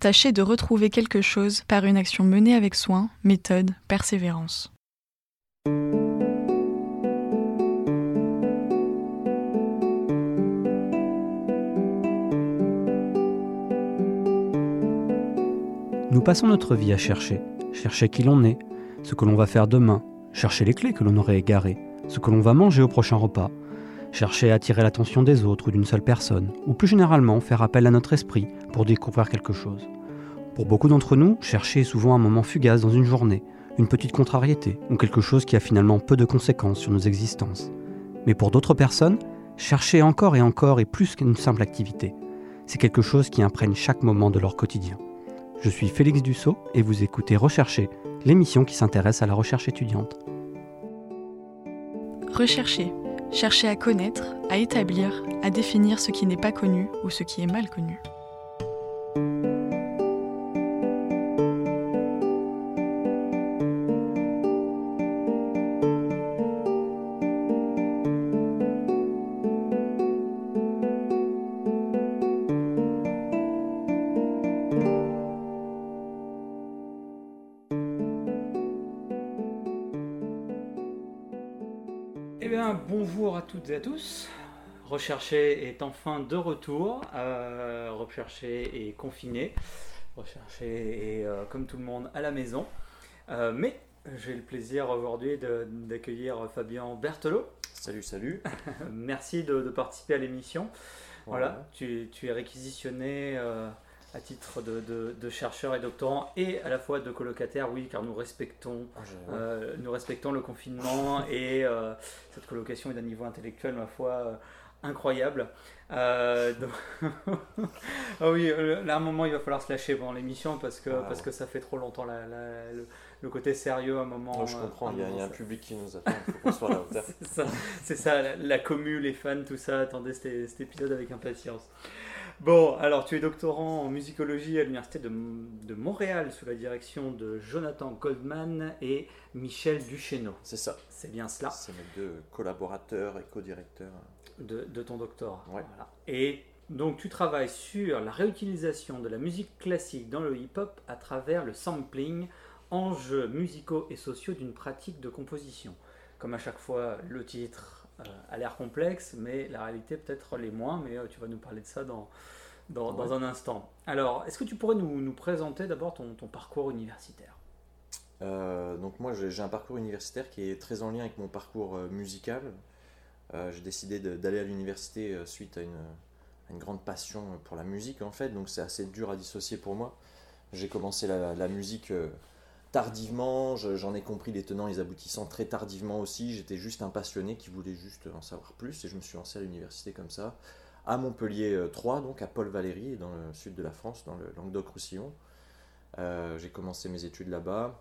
Tâchez de retrouver quelque chose par une action menée avec soin, méthode, persévérance. Nous passons notre vie à chercher, chercher qui l'on est, ce que l'on va faire demain, chercher les clés que l'on aurait égarées, ce que l'on va manger au prochain repas, chercher à attirer l'attention des autres ou d'une seule personne, ou plus généralement faire appel à notre esprit pour découvrir quelque chose. Pour beaucoup d'entre nous, chercher est souvent un moment fugace dans une journée, une petite contrariété, ou quelque chose qui a finalement peu de conséquences sur nos existences. Mais pour d'autres personnes, chercher encore et encore est plus qu'une simple activité. C'est quelque chose qui imprègne chaque moment de leur quotidien. Je suis Félix Dussault et vous écoutez Rechercher, l'émission qui s'intéresse à la recherche étudiante. Rechercher. Chercher à connaître, à établir, à définir ce qui n'est pas connu ou ce qui est mal connu. Bonjour à toutes et à tous. Rechercher est enfin de retour. Euh, Rechercher est confiné. Rechercher est, euh, comme tout le monde, à la maison. Euh, mais j'ai le plaisir aujourd'hui d'accueillir Fabien Berthelot. Salut, salut. Merci de, de participer à l'émission. Voilà, tu, tu es réquisitionné euh, à titre de, de- de chercheur et doctorant et à la fois de colocataire, oui, car nous respectons Ah, je- euh, nous respectons le confinement et euh, cette colocation est d'un niveau intellectuel, ma foi, euh, incroyable. Donc- ah oui, là, à un moment, il va falloir se lâcher pendant l'émission parce que, Ah, parce ouais. que ça fait trop longtemps la- la- le, le côté sérieux à un moment. Oh, je comprends, il y, a, y un public qui nous attend, il faut qu'on soit à la hauteur. c'est ça, la, la commu, les fans, tout ça, attendez cet, cet épisode avec impatience. Bon, alors tu es doctorant en musicologie à l'Université de, de Montréal sous la direction de Jonathan Goldman et Michel Duchesneau. C'est ça. C'est bien cela, C'est mes deux collaborateurs et co-directeurs. de, de ton doctorat. Ouais. Voilà. Et donc tu travailles sur la réutilisation de la musique classique dans le hip-hop à travers le sampling, enjeux musicaux et sociaux d'une pratique de composition. Comme à chaque fois, le titre a l'air complexe, mais la réalité peut-être l'est moins, mais euh, tu vas nous parler de ça dans, dans, un instant. Alors, est-ce que tu pourrais nous, nous présenter d'abord ton, ton parcours universitaire? Euh, donc moi j'ai un parcours universitaire qui est très en lien avec mon parcours euh, musical. Euh, j'ai décidé d'aller à l'université euh, suite à une, à une grande passion pour la musique en fait, donc c'est assez dur à dissocier pour moi. J'ai commencé la, la musique euh, tardivement, j'en ai compris les tenants et les aboutissants très tardivement aussi. J'étais juste un passionné qui voulait juste en savoir plus et je me suis lancé à l'université comme ça, à Montpellier 3, donc à Paul Valéry, dans le sud de la France, dans le Languedoc-Roussillon. J'ai commencé mes études là-bas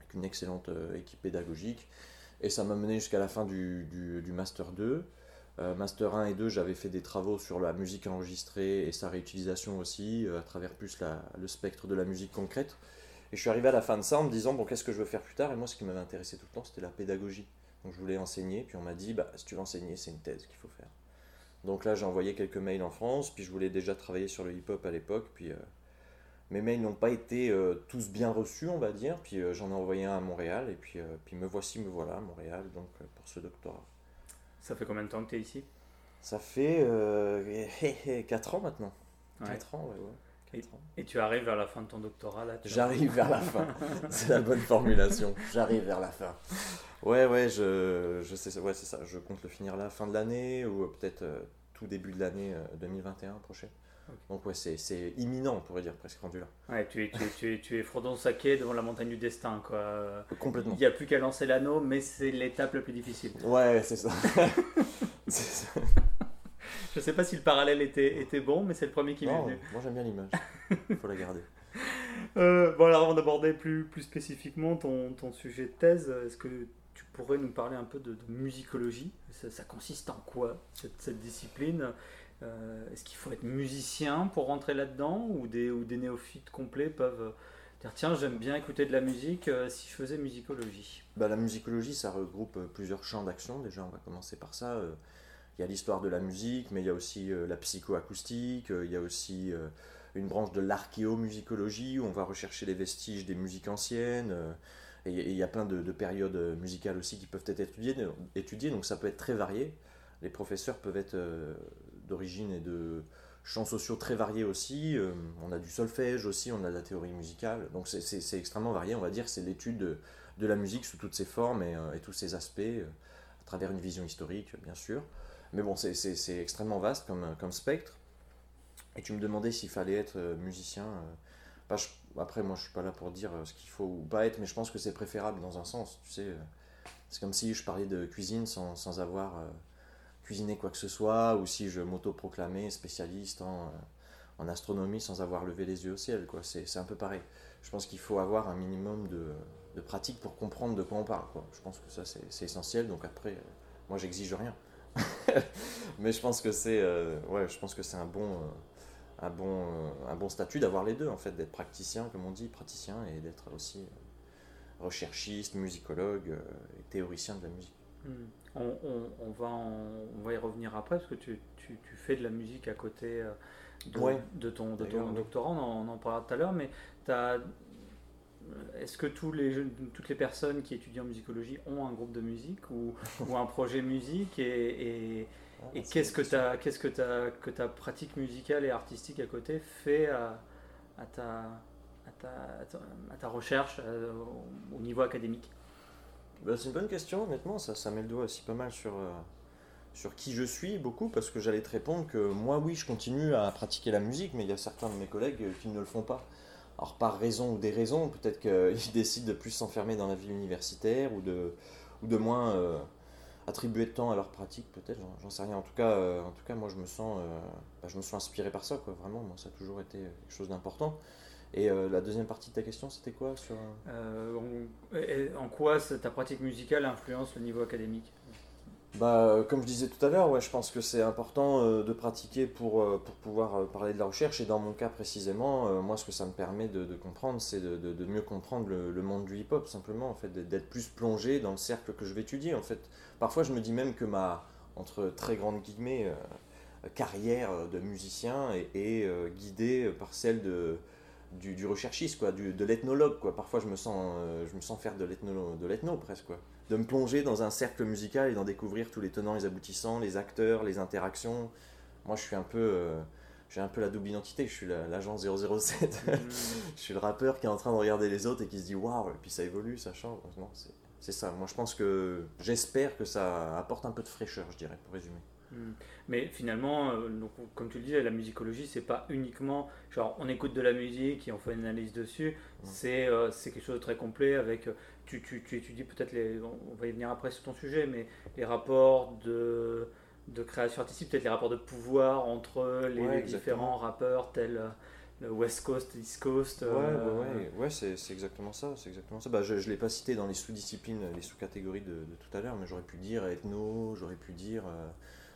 avec une excellente équipe pédagogique et ça m'a mené jusqu'à la fin du, Master 2. Euh, Master 1 et 2, j'avais fait des travaux sur la musique enregistrée et sa réutilisation aussi, euh, à travers plus le spectre de la musique concrète. Et je suis arrivé à la fin de ça en me disant, bon, qu'est-ce que je veux faire plus tard? Et moi, ce qui m'avait intéressé tout le temps, c'était la pédagogie. Donc je voulais enseigner, puis on m'a dit, bah, si tu veux enseigner, c'est une thèse qu'il faut faire. Donc là, j'ai envoyé quelques mails en France, puis je voulais déjà travailler sur le hip-hop à l'époque, puis euh, mes mails n'ont pas été tous bien reçus, on va dire, puis j'en ai envoyé un à Montréal, et puis, puis me voici, me voilà à Montréal, donc pour ce doctorat. Ça fait combien de temps que tu es ici? Ça fait euh, 4 ans maintenant. 4 ans, ouais, ouais. Et, tu arrives vers la fin de ton doctorat là J'arrive vers la fin. c'est la bonne formulation. J'arrive vers la fin. Ouais, ouais, je, je sais, ouais, c'est ça. Je compte le finir là, fin de l'année ou peut-être euh, tout début de l'année 2021 euh, prochaine. Donc ouais, c'est imminent, on pourrait dire, presque rendu là. Ouais, tu es, tu es, tu es, tu es Frodon Saké devant la montagne du destin, quoi. Complètement. Il n'y a plus qu'à lancer l'anneau, mais c'est l'étape la plus difficile. Ouais, c'est ça. ça. Je sais pas si le parallèle était, était bon, mais c'est le premier qui m'est venu. Moi j'aime bien l'image, il faut la garder. Euh, bon alors avant d'aborder plus, plus spécifiquement ton, ton sujet de thèse, est-ce que tu pourrais nous parler un peu de, musicologie? Ça, ça, consiste en quoi cette, cette discipline? Euh, est-ce qu'il faut être musicien pour rentrer là-dedans? Ou des, ou des néophytes complets peuvent dire tiens j'aime bien écouter de la musique euh, si je faisais musicologie bah, La musicologie ça regroupe euh, plusieurs champs d'action déjà on va commencer par ça. Il y a l'histoire de la musique mais il y a aussi la psychoacoustique, il y a aussi une branche de l'archéomusicologie où on va rechercher les vestiges des musiques anciennes. Et il y a plein de, périodes musicales aussi qui peuvent être étudiées, donc ça peut être très varié. Les professeurs peuvent être d'origine et de chants sociaux très variés aussi. Euh, on a du solfège aussi, on a de la théorie musicale. Donc c'est extrêmement varié, on va dire. C'est l'étude de, la musique sous toutes ses formes et, euh, tous ses aspects, euh, à travers une vision historique, bien sûr. Mais bon, c'est extrêmement vaste comme, comme spectre. Et tu me demandais s'il fallait être musicien. après, moi, je suis pas là pour dire ce qu'il faut ou pas être, mais je pense que c'est préférable dans un sens. Tu sais, c'est comme si je parlais de cuisine sans, avoir cuisiner quoi que ce soit, ou si je m'auto-proclamais spécialiste en, euh, astronomie sans avoir levé les yeux au ciel. C'est, un peu pareil. Je pense qu'il faut avoir un minimum de, pratique pour comprendre de quoi on parle. Je pense que ça, c'est, essentiel. Donc après, euh, moi, j'exige rien. Mais je pense que c'est, euh, ouais, je pense que c'est un bon, un, bon, un bon statut d'avoir les deux, en fait, d'être praticien, comme on dit, praticien, et d'être aussi recherchiste, musicologue et théoricien de la musique. Hmm. On, va on va y revenir après, parce que tu, tu, fais de la musique à côté euh, de, ton, de ton doctorat, on en, parlera tout à l'heure, mais est-ce que tous les, toutes les personnes qui étudient en musicologie ont un groupe de musique ou, ou un projet musique Et, et, ah, qu'est-ce que, ta, qu'est-ce que, ta, que ta pratique musicale et artistique à côté fait à, à, ta, à, ta, à ta, recherche euh, au niveau académique? Bah, c'est une bonne question, honnêtement, ça, ça met le doigt aussi pas mal sur, euh, sur qui je suis, beaucoup, parce que j'allais te répondre que moi, oui, je continue à pratiquer la musique, mais il y a certains de mes collègues qui ne le font pas. Alors, par raison ou des raisons, peut-être qu'ils décident de plus s'enfermer dans la vie universitaire ou de, moins euh, attribuer de temps à leur pratique, peut-être, j'en sais rien. En tout cas, euh, en tout cas moi, je me sens, bah, je me inspiré par ça, quoi, vraiment, moi, ça a toujours été quelque chose d'important. Et euh, la deuxième partie de ta question, c'était quoi sur... Euh, en, quoi ta pratique musicale influence le niveau académique? Bah, comme je disais tout à l'heure, ouais, je pense que c'est important euh, de pratiquer pour, pour pouvoir parler de la recherche. Et dans mon cas précisément, moi, ce que ça me permet de, comprendre, c'est de, mieux comprendre le, monde du hip-hop, simplement, en fait, d'être plus plongé dans le cercle que je vais étudier. En fait, parfois, je me dis même que ma, entre très grandes guillemets, carrière de musicien est, guidée par celle de du, du, recherchiste, quoi, du, de l'ethnologue. Parfois, je me sens, euh, je me sens faire de l'ethno, de l'ethno presque. Quoi. De me plonger dans un cercle musical et d'en découvrir tous les tenants, les aboutissants, les acteurs, les interactions. Moi, je suis un peu, euh, j'ai un peu la double identité. Je suis l'agent 007. Mmh. je suis le rappeur qui est en train de regarder les autres et qui se dit waouh, et puis ça évolue, ça change. Non, c'est ça. Moi, je pense que j'espère que ça apporte un peu de fraîcheur, je dirais, pour résumer. Hmm. Mais finalement, euh, donc, comme tu le disais, la musicologie, c'est pas uniquement genre on écoute de la musique et on fait une analyse dessus. C'est euh, c'est quelque chose de très complet avec. Euh, Tu, tu, tu étudies peut-être les. On va y venir après sur ton sujet, mais les rapports de, de création artistique, peut-être les rapports de pouvoir entre les, Ouais, les différents rappeurs tels euh, le West Coast, East Coast. Ouais, euh, ouais, ouais, ouais, c'est exactement ça, c'est exactement ça. Bah, je ne l'ai pas cité dans les sous-disciplines, les sous-catégories de, de tout à l'heure, mais j'aurais pu dire ethno, j'aurais pu dire euh,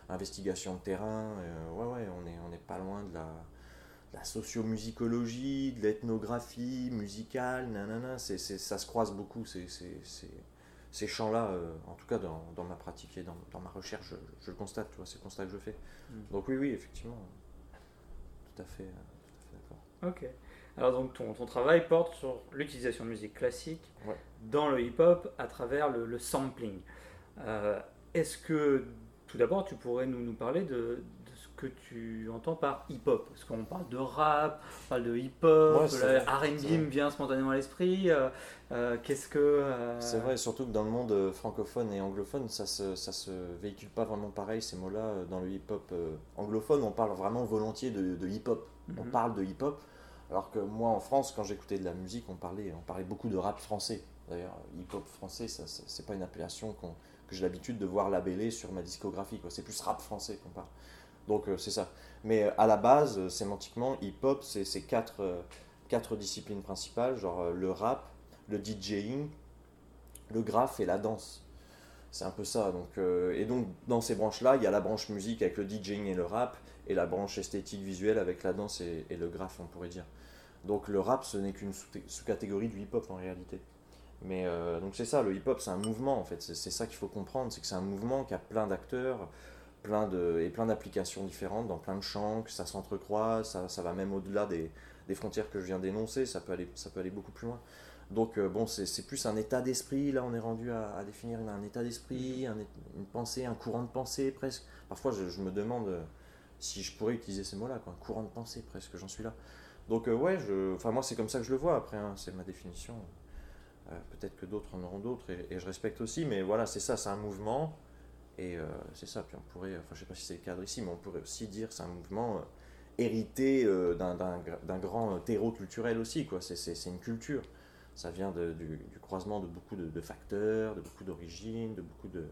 investigation de terrain. euh, ouais, ouais, on n'est on est pas loin de la, la sociomusicologie, de l'ethnographie musicale, nanana, c'est c'est- ça se croise beaucoup, c'est- ces champs-là, euh, en tout cas dans, dans ma pratique et dans, dans ma recherche, je, je le constate, tu vois, c'est le constat que je fais. Mm. Donc oui, oui, effectivement, tout à fait, euh, tout à fait d'accord. Ok. Alors donc ton, ton travail porte sur l'utilisation de musique classique Ouais. dans le hip-hop à travers le, le sampling. Euh, Est-ce que tout d'abord tu pourrais nous, nous parler de, que tu entends par hip-hop Parce qu'on parle de rap, on parle de hip-hop, Ouais, c'est R&B me vient spontanément à l'esprit. euh, euh, Qu'est-ce que... euh, C'est vrai, surtout que dans le monde euh, francophone et anglophone, ça se, ça se véhicule pas vraiment pareil ces mots-là. Euh, Dans le hip-hop euh, anglophone, on parle vraiment volontiers de, de hip-hop. On Mhm. parle de hip-hop. Alors que moi, en France, quand j'écoutais de la musique, on parlait, on parlait beaucoup de rap français. D'ailleurs, hip-hop français, ça, c'est pas une appellation qu'on- que j'ai l'habitude de voir labellée sur ma discographie. C'est plus rap français qu'on parle. Donc euh, c'est ça. Mais euh, à la base, euh, sémantiquement, hip-hop, c'est c'est quatre, disciplines principales, genre le rap, le DJing, le graphe et la danse. C'est un peu ça. Donc, et donc, dans ces branches-là, il y a la branche musique avec le DJing et le rap, et la branche esthétique visuelle avec la danse et, le graphe, on pourrait dire. Donc, le rap, ce n'est qu'une sous- sous-catégorie du hip-hop en réalité. Mais donc, c'est ça, le hip-hop, c'est un mouvement en fait. C'est ça qu'il faut comprendre c'est que c'est un mouvement qui a plein d'acteurs plein de, et plein d'applications différentes dans plein de champs, que ça s'entrecroise, ça, ça va même au-delà des, des frontières que je viens d'énoncer, ça peut aller, ça peut aller beaucoup plus loin. Donc euh, bon, c'est plus un état d'esprit, là on est rendu à, à définir un état d'esprit, un é- une pensée, un courant de pensée presque. Parfois je, je me demande euh, si je pourrais utiliser ces mots-là, quoi, un courant de pensée presque, j'en suis là. Donc euh, ouais, je, enfin moi c'est comme ça que je le vois après, hein, c'est ma définition. Euh, Peut-être que d'autres en auront d'autres et, et je respecte aussi, mais voilà, c'est ça, c'est un mouvement et euh, c'est ça. Puis on pourrait, enfin je sais pas si c'est le cadre ici, mais on pourrait aussi dire c'est un mouvement euh, hérité euh, d'un- d'un gra- d'un grand euh, terreau culturel aussi, quoi. C'est- une culture. Ça vient de- du, du croisement de beaucoup de, de facteurs, de beaucoup d'origines, de beaucoup de,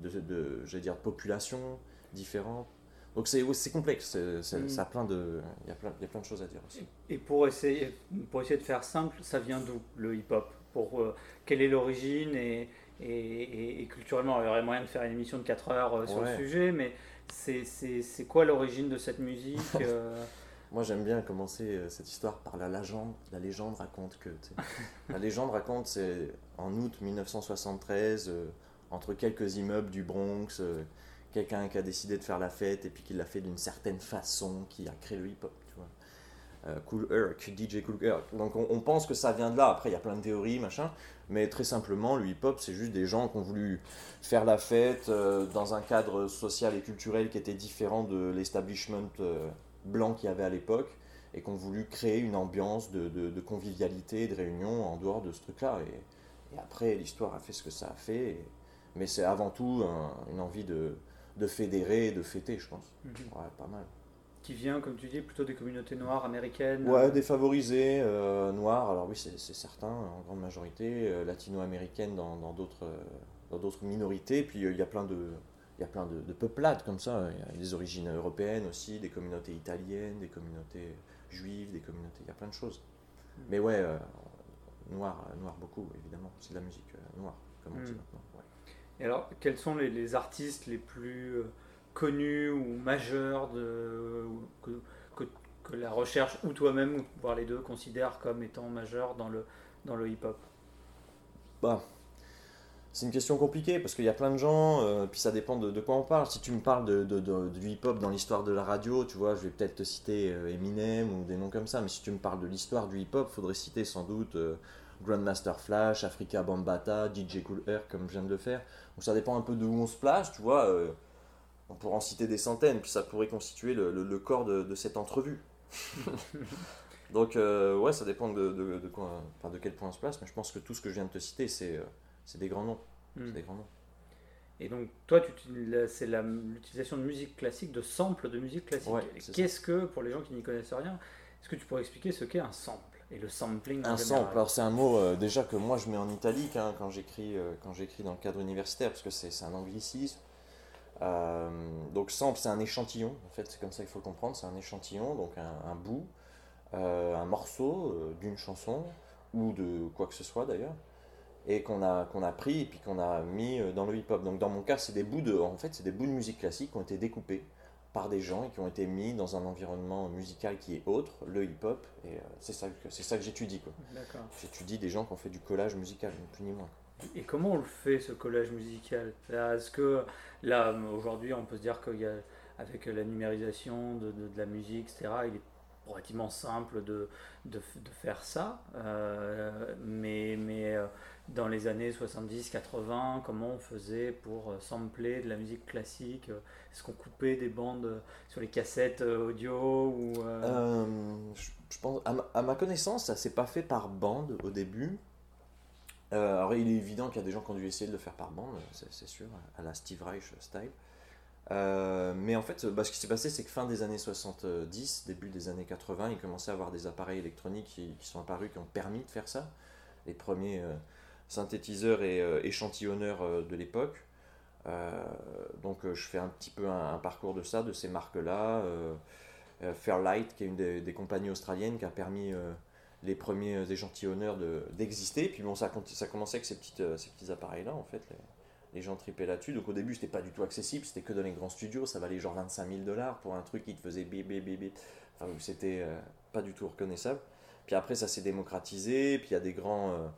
de, de, dire, de populations différentes. Donc c'est complexe, c'est- Mm. ça a plein de, il y a plein, il y a plein de choses à dire aussi. Et pour essayer, pour essayer de faire simple, ça vient d'où le hip-hop? Pour quelle est l'origine et, et, et- et culturellement, il y aurait moyen de faire une émission de 4 heures euh, sur Ouais. le sujet, mais c'est- c'est c'est quoi l'origine de cette musique euh, Moi, j'aime bien commencer euh, cette histoire par la légende. La légende raconte que. la légende raconte, c'est en août 1973, euh, entre quelques immeubles du Bronx, euh, quelqu'un qui a décidé de faire la fête et puis qui l'a fait d'une certaine façon, qui a créé le hip-hop, cool Herc, DJ Cool Herc. Donc on, on pense que ça vient de là. Après, il y a plein de théories, machin. Mais très simplement, le hip-hop, c'est juste des gens qui ont voulu faire la fête euh, dans un cadre social et culturel qui était différent de l'establishment euh, blanc qu'il y avait à l'époque et qui ont voulu créer une ambiance de, de- de convivialité, de réunion en dehors de ce truc-là. Et, et après, l'histoire a fait ce que ça a fait. et- mais c'est avant tout un- une envie de, de fédérer et de fêter, je pense. Mhm. Ouais, pas mal. Qui vient, comme tu dis, plutôt des communautés noires américaines Ouais, défavorisés, euh, noirs, alors oui, c'est certain, en grande majorité, euh, latino-américaines dans d'autres euh, dans d'autres minorités, puis euh, il y a plein de. Il y a plein de, de peuplades comme ça, il y a des origines européennes aussi, des communautés italiennes, des communautés juives, des communautés, il y a plein de choses. Mais ouais, euh, noir, noir beaucoup, évidemment, c'est de la musique euh, noire, comme on dit Mm. maintenant. ouais. Et alors, quels sont les, les artistes les plus euh, connus ou majeurs de, que, la recherche ou toi-même, voire les deux, considèrent comme étant majeurs dans le, dans le hip-hop? Bah, c'est une question compliquée parce qu'il y a plein de gens, euh, puis ça dépend de, quoi on parle. Si tu me parles de, du hip-hop dans l'histoire de la radio, tu vois, je vais peut-être te citer euh, Eminem ou des noms comme ça, mais si tu me parles de l'histoire du hip-hop, faudrait citer sans doute euh, Grandmaster Flash, Africa Bambata, DJ Cool Herc, comme je viens de le faire. Donc ça dépend un peu de où on se place, tu vois. On pourrait en citer des centaines, puis ça pourrait constituer le, le- le corps de, de cette entrevue. Donc euh, ouais, ça dépend de, de, de quoi, enfin, de quel point on se place, mais je pense que tout ce que je viens de te citer, c'est euh, des grands noms. C'est des grands noms. Et donc, toi, c'est l'utilisation de musique classique, de samples de musique classique. Qu'est-ce que, pour les gens qui n'y connaissent rien, est-ce que tu pourrais expliquer ce qu'est un sample et le sampling Un sample, alors c'est un mot euh, déjà que moi je mets en italique hein, quand j'écris euh, quand j'écris dans le cadre universitaire parce que c'est un anglicisme. Euh, donc sample c'est un échantillon, en fait c'est comme ça qu'il faut le comprendre, c'est un échantillon, donc un, bout, un morceau d'une chanson ou de quoi que ce soit d'ailleurs et qu'on a, qu'on a pris et puis qu'on a mis euh, dans le hip-hop. Donc dans mon cas, c'est des bouts de, en fait, c'est des bouts de musique classique qui ont été découpés par des gens et qui ont été mis dans un environnement musical qui est autre, le hip-hop, et euh, c'est ça que, ça que j'étudie. J'étudie des gens qui ont fait du collage musical, ni plus ni moins. Et comment on le fait ce collage musical? Est-ce que là, aujourd'hui, on peut se dire qu'avec la numérisation de, la musique, etc., il est relativement simple de, de, faire ça, euh, mais, mais dans les années 70-80, comment on faisait pour euh, sampler de la musique classique? Euh, Est-ce qu'on coupait des bandes euh, sur les cassettes audio je, pense, à ma, connaissance, ça s'est pas fait par bande au début. Alors il est évident qu'il y a des gens qui ont dû essayer de le faire par bande, c'est sûr, à la Steve Reich style. mais en fait, bah, ce qui s'est passé, c'est que fin des années 70, début des années 80, il commençait à avoir des appareils électroniques qui, sont apparus, qui ont permis de faire ça. Les premiers et euh, échantillonneur euh, de l'époque. Euh, donc je fais un petit peu un, parcours de ça, de ces marques-là. Fairlight, qui est une des, compagnies australiennes qui a permis les premiers échantillonneurs d'exister. Puis bon, ça, ça commençait avec ces, petites, ces petits appareils-là, en fait. Les, gens tripaient là-dessus. Donc au début, c'était pas du tout accessible. C'était que dans les grands studios. Ça valait genre 25 000 dollars pour un truc qui te faisait bébé, bébé. Enfin, c'était pas du tout reconnaissable. Puis après, ça s'est démocratisé. Puis il y a des grands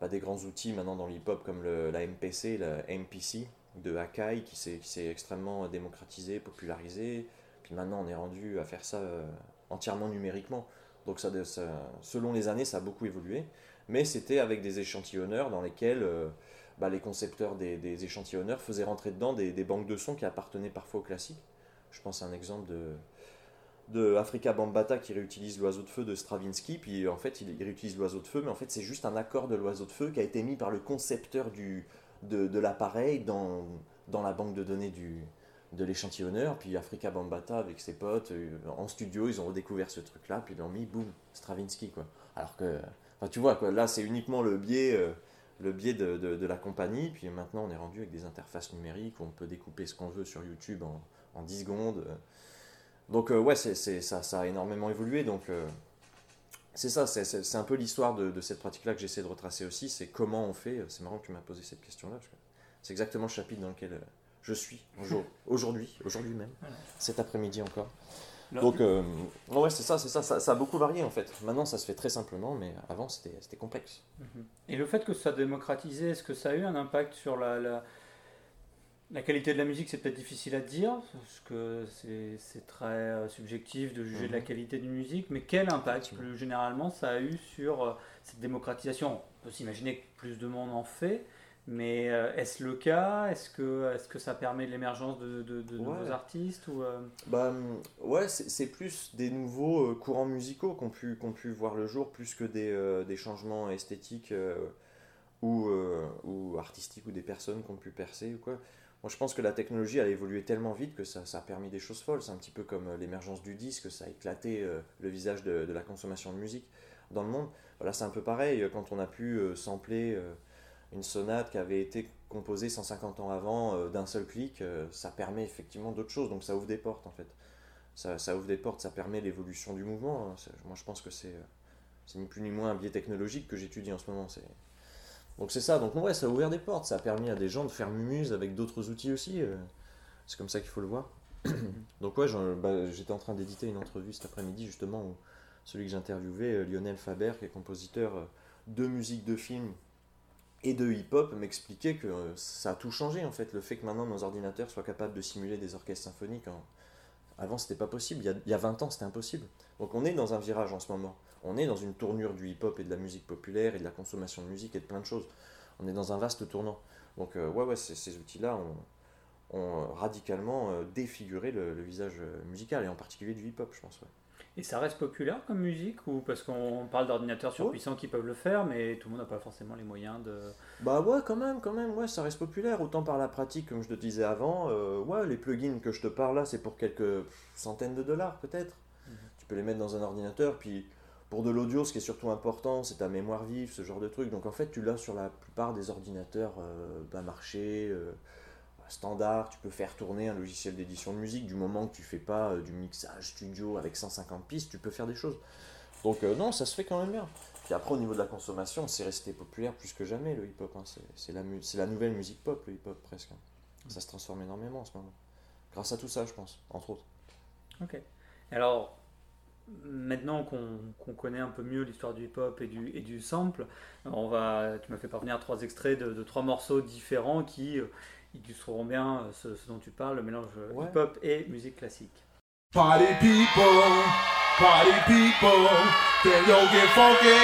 bah, des grands outils maintenant dans l'hip-hop comme la MPC, la MPC de Akai qui s'est extrêmement démocratisé, popularisé. Puis maintenant on est rendu à faire ça euh, entièrement numériquement. Donc ça, selon les années, ça a beaucoup évolué. Mais c'était avec des échantillonneurs dans lesquels euh, bah, les concepteurs des, échantillonneurs faisaient rentrer dedans des, banques de sons qui appartenaient parfois au classique. Je pense à un exemple de, de Africa Bambata qui réutilise l'oiseau de feu de Stravinsky, puis en fait il, réutilise l'oiseau de feu, mais en fait c'est juste un accord de l'oiseau de feu qui a été mis par le concepteur du, de, l'appareil dans, dans la banque de données du, de l'échantillonneur, puis Africa Bambata avec ses potes, euh, en studio, ils ont redécouvert ce truc-là, puis ils l'ont mis, boum, Stravinsky, quoi. Alors que, enfin tu vois, quoi, là c'est uniquement le biais, euh, le biais de, de, la compagnie, puis maintenant on est rendu avec des interfaces numériques, où on peut découper ce qu'on veut sur YouTube en, en 10 secondes. Donc euh, ouais, c'est, ça, ça a énormément évolué. Donc c'est ça, c'est, un peu l'histoire de, cette pratique-là que j'essaie de retracer aussi. C'est comment on fait. C'est marrant que tu m'as posé cette question-là. c'est exactement le chapitre dans lequel je suis aujourd'hui, aujourd'hui même, cet après-midi encore. Donc, ouais, c'est ça, c'est ça, ça, a beaucoup varié en fait. Maintenant, ça se fait très simplement, mais avant, c'était, complexe. Mhm. Et le fait que ça démocratisé, est-ce que ça a eu un impact sur la la qualité de la musique, c'est peut-être difficile à dire, parce que c'est très euh, subjectif de juger de la mhm. qualité d'une musique, mais quel impact plus généralement ça a eu sur euh, cette démocratisation? On peut s'imaginer que plus de monde en fait, mais euh, est-ce le cas? Est-ce que, est que ça permet l'émergence de, de, nouveaux artistes ou, bah, Ouais, c'est plus des nouveaux courants musicaux qui ont pu, pu voir le jour, plus que des, des changements esthétiques ou, ou artistiques ou des personnes qui ont pu percer ou quoi. Moi, je pense que la technologie a évolué tellement vite que ça, a permis des choses folles. C'est un petit peu comme euh, l'émergence du disque, ça a éclaté euh, le visage de, la consommation de musique dans le monde. Voilà, c'est un peu pareil euh, quand on a pu sampler une sonate qui avait été composée 150 ans avant d'un seul clic, ça permet effectivement d'autres choses. Donc ça ouvre des portes en fait. Ça, ça ouvre des portes, ça permet l'évolution du mouvement. Hein. Moi, je pense que c'est ni plus ni moins un biais technologique que j'étudie en ce moment. Donc c'est ça, donc ouais, ça a ouvert des portes, ça a permis à des gens de faire mumuse avec d'autres outils aussi. Euh. c'est comme ça qu'il faut le voir. donc ouais, bah, j'étais en train d'éditer une entrevue cet après-midi justement où celui que j'interviewais, euh, Lionel Faber, qui est compositeur euh, de musique de film et de hip-hop, m'expliquait que ça a tout changé en fait. Le fait que maintenant nos ordinateurs soient capables de simuler des orchestres symphoniques, avant c'était pas possible, il y, a, il y a 20 ans c'était impossible. Donc on est dans un virage en ce moment on est dans une tournure du hip-hop et de la musique populaire et de la consommation de musique et de plein de choses. On est dans un vaste tournant. Donc euh, ouais, ouais, ces outils-là ont, radicalement euh, défiguré le, visage musical et en particulier du hip-hop, je pense. Et ça reste populaire comme musique ou parce qu'on parle d'ordinateurs surpuissants qui peuvent le faire, mais tout le monde n'a pas forcément les moyens de. Bah ouais, quand même, quand même, ouais, ça reste populaire. Autant par la pratique, comme je te disais avant, euh, ouais, les plugins que je te parle là, c'est pour quelques centaines de dollars peut-être. Mhm. Tu peux les mettre dans un ordinateur, puis pour de l'audio, ce qui est surtout important, c'est ta mémoire vive, ce genre de truc. Donc en fait, tu l'as sur la plupart des ordinateurs euh, bas marché. Euh, standard, tu peux faire tourner un logiciel d'édition de musique du moment que tu fais pas euh, du mixage studio avec 150 pistes, tu peux faire des choses. Donc euh, non, ça se fait quand même bien. Puis après au niveau de la consommation, c'est resté populaire plus que jamais le hip-hop. Hein. C'est la, nouvelle musique pop, le hip-hop presque. Hein. Ça se transforme énormément en ce moment. Grâce à tout ça, je pense, entre autres. Ok. Alors, maintenant qu'on connaît un peu mieux l'histoire du hip-hop et du, sample, on va, tu m'as fait parvenir trois extraits de, de, trois morceaux différents qui euh, illustreront bien euh, ce, ce, dont tu parles, le mélange ouais. hip-hop et musique classique. Party people, party people, can yo get funky?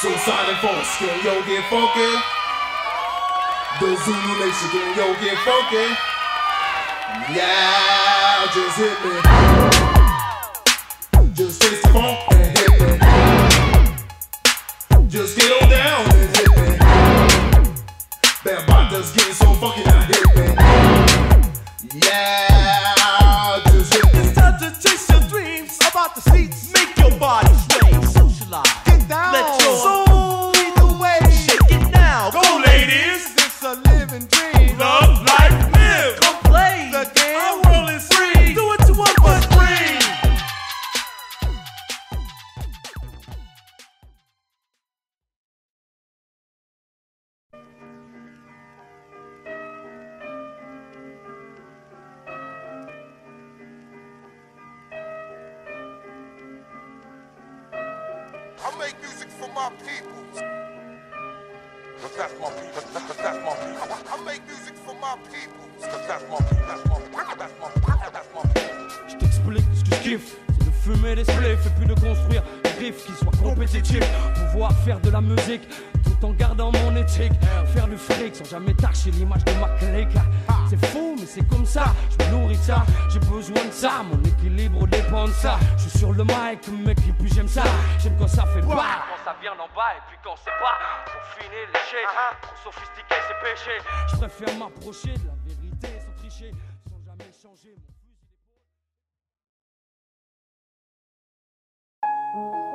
So Sonic Force, can yo get funky? The Zulu Nation, can yo get funky? Yeah, just hit me. Just taste the funk just getting so funky hit me. Yeah, just hit me. It's time to chase your dreams about the seats. Make your body C'est fou, mais c'est comme ça. Je me nourris de ça. J'ai besoin de ça. Mon équilibre dépend de ça. Je suis sur le mic, mec, et puis j'aime ça. J'aime quand ça fait pas. Quand ça vient d'en bas et puis quand c'est pas. Trop fini, léché. Trop sophistiqué, c'est péché. Je préfère m'approcher de la vérité sans tricher. Sans jamais changer mon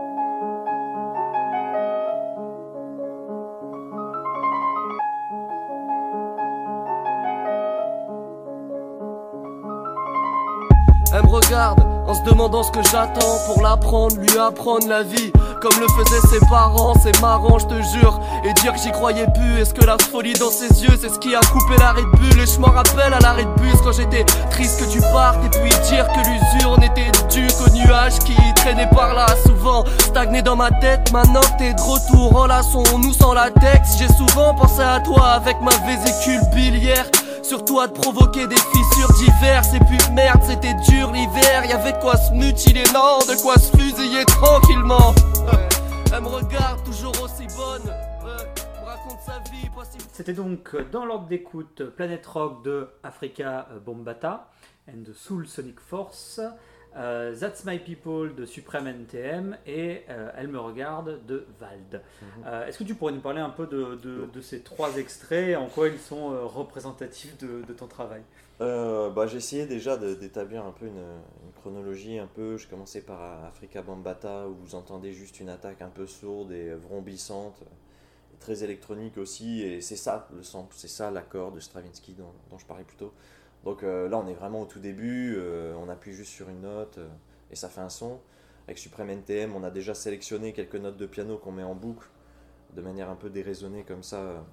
en se demandant ce que j'attends pour l'apprendre, lui apprendre la vie comme le faisaient ses parents. C'est marrant, je te jure. Et dire que j'y croyais plus. Est-ce que la folie dans ses yeux, c'est ce qui a coupé l'arrêt de Et je m'en rappelle à l'arrêt de quand j'étais triste que tu partes. Et puis dire que l'usure n'était due qu'aux nuages qui traînaient par là. Souvent stagné dans ma tête. Maintenant que t'es de retour, enlaçons-nous sans latex. J'ai souvent pensé à toi avec ma vésicule biliaire. Surtout à te provoquer des fissures diverses. Et puis merde c'était dur l'hiver. Y'avait de quoi se mutiler non De quoi se fusiller tranquillement. Elle me regarde toujours aussi bonne. Si... C'était donc dans l'ordre d'écoute Planet Rock de Africa Bombata and Soul Sonic Force euh, That's My People de Supreme NTM et euh, Elle me regarde de Vald. Mm -hmm. euh, Est-ce que tu pourrais nous parler un peu de, de, de ces trois extraits, en quoi ils sont euh, représentatifs de, de, ton travail? Bah, J'ai essayé déjà d'établir un peu une, une, chronologie, un peu. Je commençais par Africa Bambata où vous entendez juste une attaque un peu sourde et vrombissante, et très électronique aussi, et c'est ça le sample, c'est ça l'accord de Stravinsky dont, dont je parlais plus tôt. Donc euh, là, on est vraiment au tout début, euh, on appuie juste sur une note euh, et ça fait un son. Avec Supreme NTM, on a déjà sélectionné quelques notes de piano qu'on met en boucle de manière un peu déraisonnée comme ça.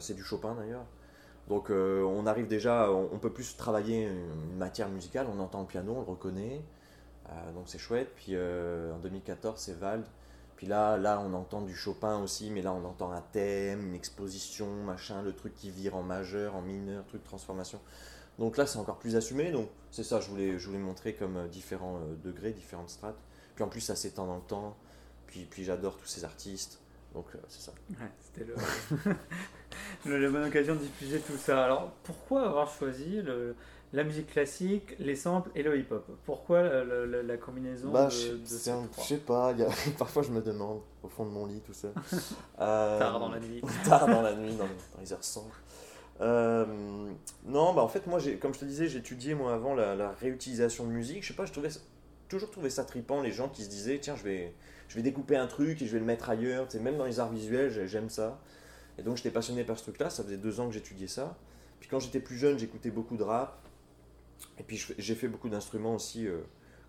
c'est du Chopin d'ailleurs. Donc on arrive déjà, on, on, peut plus travailler une matière musicale, on entend le piano, on le reconnaît, donc c'est chouette. Puis en 2014, c'est Vald. Puis là, là, on entend du Chopin aussi, mais là, on entend un thème, une exposition, machin, le truc qui vire en majeur, en mineur, truc de transformation. Donc là, c'est encore plus assumé. Donc c'est ça, je voulais, je voulais montrer comme différents degrés, différentes strates. Puis en plus, ça s'étend dans le temps. Puis, j'adore tous ces artistes. Donc euh, c'est ça. C'était le... la bonne occasion de diffuser tout ça. Alors pourquoi avoir choisi le, la musique classique, les samples et le hip-hop. Pourquoi la, la- la combinaison Bah, de, je, de ces un- trois je sais pas, il y a- parfois je me demande, au fond de mon lit tout seul. Euh, Tard dans la nuit. Tard dans la nuit, dans, dans les heures sombres. Euh, non, bah en fait, moi, comme je te disais, j'étudiais moi avant la, la réutilisation de musique. Je sais pas, je trouvais, toujours trouvé ça tripant, les gens qui se disaient, tiens, je vais, je vais découper un truc et je vais le mettre ailleurs. Tu sais, même dans les arts visuels, j'ai- j'aime ça. Et donc, j'étais passionné par ce truc-là. Ça faisait deux ans que j'étudiais ça. Puis quand j'étais plus jeune, j'écoutais beaucoup de rap. Et puis j'ai fait beaucoup d'instruments aussi. euh,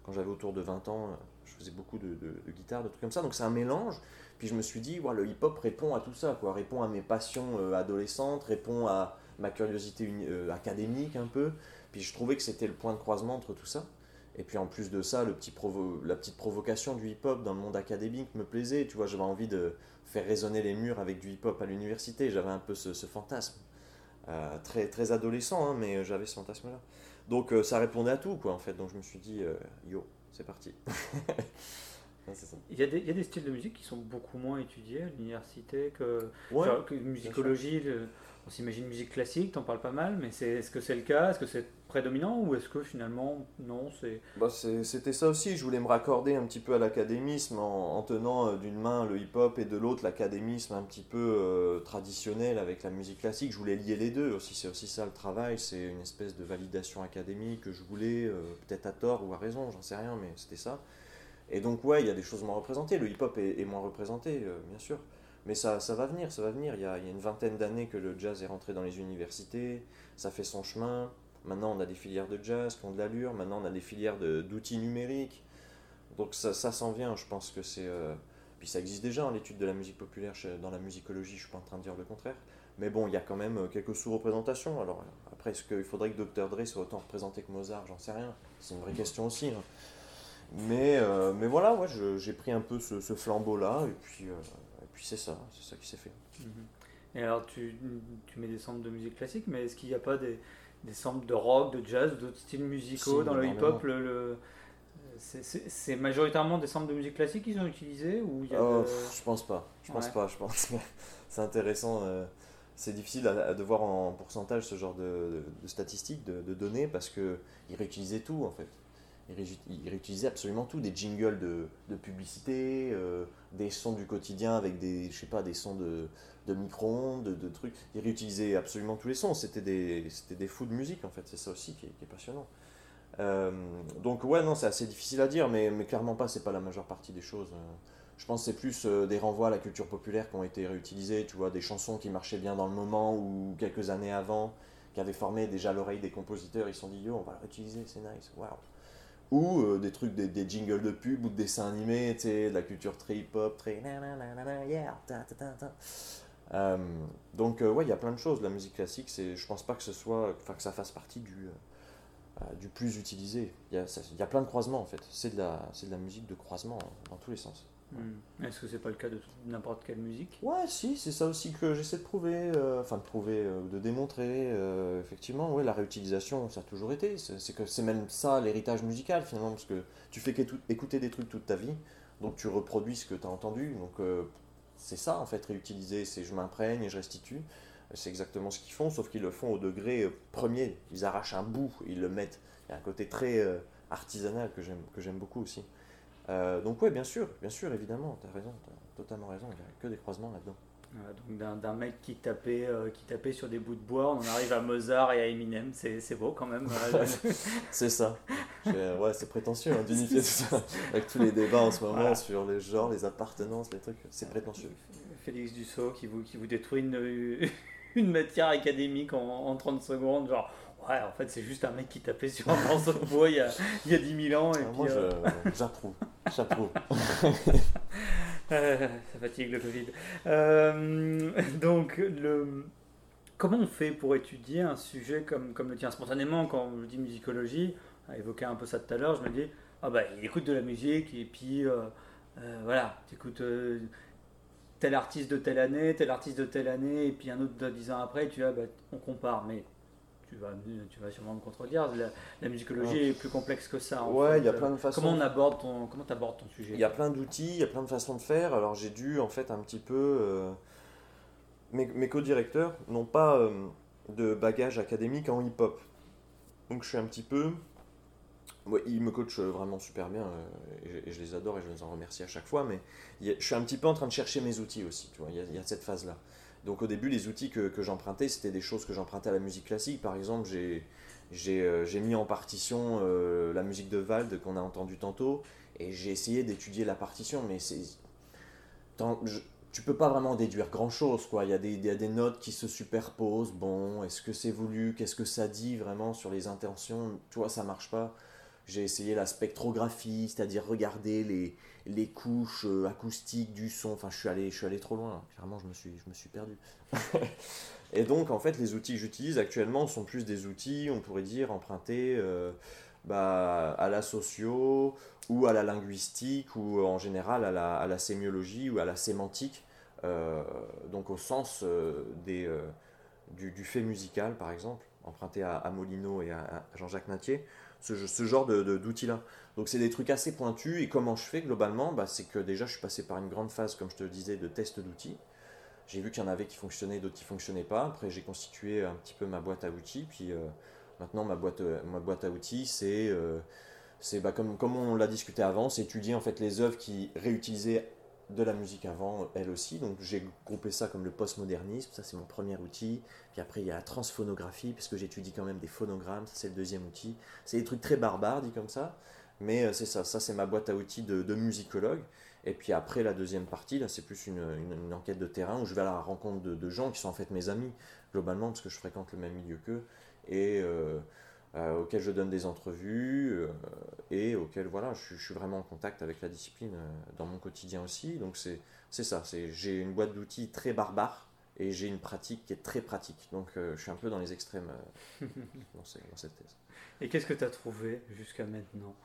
quand j'avais autour de 20 ans, euh, je faisais beaucoup de, de, de guitare, de trucs comme ça. Donc c'est un mélange. Puis je me suis dit, ouais, le hip-hop répond à tout ça, quoi. Répond à mes passions euh, adolescentes, répond à ma curiosité euh, académique un peu. Puis je trouvais que c'était le point de croisement entre tout ça. Et puis en plus de ça, le petit la petite provocation du hip-hop dans le monde académique me plaisait. Tu vois, j'avais envie de faire résonner les murs avec du hip-hop à l'université. J'avais un peu ce, fantasme. Très, très adolescent, hein, mais j'avais ce fantasme-là. Donc euh, ça répondait à tout, quoi, en fait. Donc je me suis dit, euh, yo, c'est parti. Ça. Il y, a des, il y a des styles de musique qui sont beaucoup moins étudiés à l'université que, Ouais, genre, que musicologie. le- on s'imagine musique classique, t'en parles pas mal, mais c'est, est-ce que c'est le cas? Est-ce que c'est prédominant ou est-ce que finalement, non, c'est... Bah, C'était ça aussi, je voulais me raccorder un petit peu à l'académisme en, en tenant euh, d'une main le hip-hop et de l'autre l'académisme un petit peu euh, traditionnel avec la musique classique. Je voulais lier les deux aussi, c'est aussi ça le travail, c'est une espèce de validation académique que je voulais, euh, peut-être à tort ou à raison, j'en sais rien, mais c'était ça. Et donc ouais, il y a des choses moins représentées, le hip-hop est, moins représenté, bien sûr. Mais ça, ça va venir, ça va venir. Il y a, une vingtaine d'années que le jazz est rentré dans les universités, ça fait son chemin. Maintenant, on a des filières de jazz qui ont de l'allure. Maintenant, on a des filières d'outils numériques. Donc ça, s'en vient. Je pense que c'est... euh, Puis ça existe déjà, hein, l'étude de la musique populaire dans la musicologie. Je suis pas en train de dire le contraire. Mais bon, il y a quand même euh, quelques sous-représentations. Alors après, est-ce qu'il faudrait que Dr. Dre soit autant représenté que Mozart? J'en sais rien. C'est une vraie question aussi. hein. Mais, euh, mais voilà, ouais, j'ai pris un peu ce, flambeau-là. Et puis, puis c'est ça. C'est ça qui s'est fait. Mhm. Et alors, tu, tu mets des samples de musique classique, mais est-ce qu'il n'y a pas des, des samples de rock, de jazz, d'autres styles musicaux Si, dans le hip-hop le, le- c'est, majoritairement des samples de musique classique qu'ils ont utilisés ou il y a Oh, de- Je pense pas. Je pense Ouais. pas. Je pense c'est intéressant. euh, c'est difficile à, de voir en pourcentage ce genre de, de- de statistiques, de, de données, parce que ils réutilisaient tout en fait. Ils, réu- ils réutilisaient absolument tout, des jingles de, publicité, euh, des sons du quotidien avec des, je sais pas, des sons de, de micro-ondes, de, trucs. Ils réutilisaient absolument tous les sons. C'était des, des fous de musique en fait. C'est ça aussi qui est, passionnant. Euh, donc ouais, non, c'est assez difficile à dire, mais, clairement pas, c'est pas la majeure partie des choses. euh. Je pense que c'est plus des renvois à la culture populaire qui ont été réutilisés, tu vois, des chansons qui marchaient bien dans le moment ou quelques années avant, qui avaient formé déjà l'oreille des compositeurs, ils se sont dit yo, on va le réutiliser, c'est nice, waouh. Ou euh, des trucs, des, des jingles de pub ou de dessins animés, de la culture très hip-hop, très. Euh, donc euh, ouais, il y a plein de choses. La musique classique, c'est, je pense pas que ce soit, enfin que ça fasse partie du, du plus utilisé. Il y, a, y a plein de croisements en fait. C'est de la, de la musique de croisement hein, dans tous les sens. Hmm. Est-ce que c'est pas le cas de n'importe quelle musique? Ouais, si, c'est ça aussi que j'essaie de prouver, euh, enfin de prouver, euh, de démontrer. euh, effectivement, ouais, la réutilisation, ça a toujours été. C'est que c'est même ça l'héritage musical finalement, parce que tu fais écouter des trucs toute ta vie, donc tu reproduis ce que tu as entendu. Donc c'est ça en fait, réutiliser, c'est je m'imprègne et je restitue. C'est exactement ce qu'ils font, sauf qu'ils le font au degré premier. Ils arrachent un bout, ils le mettent. Il y a un côté très artisanal que j'aime beaucoup aussi. Euh, donc ouais, bien sûr, bien sûr, évidemment, t'as raison, t'as totalement raison, il n'y a que des croisements là-dedans. Voilà, donc d'un, mec qui tapait, euh, qui tapait sur des bouts de bois, on en arrive à Mozart et à Eminem, c'est, c'est beau quand même. euh, c'est ça. Ouais, c'est prétentieux hein, d'unifier tout ça. Avec tous les débats en ce moment Voilà. sur les genres, les appartenances, les trucs, c'est prétentieux. Félix Dussault qui vous, qui vous détruit une, une matière académique en, en 30 secondes, genre ouais en fait c'est juste un mec qui tapait sur un morceau de bois il y a, il y a 10 000 ans et Ah, puis, moi, euh, j'approuve, j'approuve. Euh, ça fatigue le Covid. Euh, donc le comment on fait pour étudier un sujet comme, comme le tien? Spontanément quand je dis musicologie, on a évoqué un peu ça tout à l'heure, je me dis ah bah il écoute de la musique et puis euh, voilà, tu écoutes tel artiste de telle année, tel artiste de telle année, et puis un autre de 10 ans après, tu vois, bah, on compare, mais tu vas, tu vas sûrement me contredire, la, la musicologie Ouais. est plus complexe que ça. en Ouais, il y a plein de façons. Comment on aborde ton, comment abordes ton sujet? Il y a plein d'outils, il y a plein de façons de faire. Alors j'ai dû en fait un petit peu. euh, Mes, mes co-directeurs n'ont pas euh, de bagage académique en hip-hop. Donc je suis un petit peu. Ouais, ils me coachent vraiment super bien euh, et, je, et je les adore et je les en remercie à chaque fois. Mais a- je suis un petit peu en train de chercher mes outils aussi. Tu vois, il y a, il y a cette phase-là. Donc au début, les outils que, que j'empruntais, c'était des choses que j'empruntais à la musique classique. Par exemple, j'ai j'ai euh, mis en partition euh, la musique de Wald qu'on a entendu tantôt et j'ai essayé d'étudier la partition, mais c'est tu peux pas vraiment déduire grand chose quoi. Il y, a des, il y a des notes qui se superposent. Bon, est-ce que c'est voulu? Qu'est-ce que ça dit vraiment sur les intentions? Tu vois, ça marche pas. J'ai essayé la spectrographie, c'est-à-dire regarder les, les couches euh, acoustiques du son. Enfin, je suis allé, je suis allé trop loin. Clairement, je me suis, je me suis perdu. Et donc, en fait, les outils que j'utilise actuellement sont plus des outils, on pourrait dire, empruntés euh, bah, à la socio ou à la linguistique ou en général à la, sémiologie ou à la sémantique, euh, donc au sens des, du, fait musical, par exemple, emprunté à, à Molino et à, Jean-Jacques Natier, ce, ce genre d'outils-là. Donc c'est des trucs assez pointus et comment je fais globalement, bah, c'est que déjà je suis passé par une grande phase, comme je te le disais, de test d'outils. J'ai vu qu'il y en avait qui fonctionnaient, d'autres qui fonctionnaient pas. Après, j'ai constitué un petit peu ma boîte à outils. Puis euh, maintenant, ma boîte, euh, ma boîte à outils, c'est, euh, c'est bah, comme, comme on l'a discuté avant, c'est étudier en fait les œuvres qui réutilisaient de la musique avant, elles aussi. Donc j'ai groupé ça comme le postmodernisme, ça c'est mon premier outil. Puis après, il y a la transphonographie, puisque j'étudie quand même des phonogrammes, ça c'est le deuxième outil. C'est des trucs très barbares, dit comme ça. Mais euh, c'est ça, ça c'est ma boîte à outils de, de musicologue. Et puis après, la deuxième partie, là, c'est plus une, enquête de terrain où je vais à la rencontre de, de gens qui sont en fait mes amis, globalement, parce que je fréquente le même milieu qu'eux, et euh, euh, auxquels je donne des entrevues, euh, et auxquels, voilà, je, suis- je suis vraiment en contact avec la discipline euh, dans mon quotidien aussi. Donc c'est c'est ça, c'est j'ai une boîte d'outils très barbare, et j'ai une pratique qui est très pratique. Donc euh, je suis un peu dans les extrêmes dans, ces- dans cette thèse. Et qu'est-ce que tu as trouvé jusqu'à maintenant?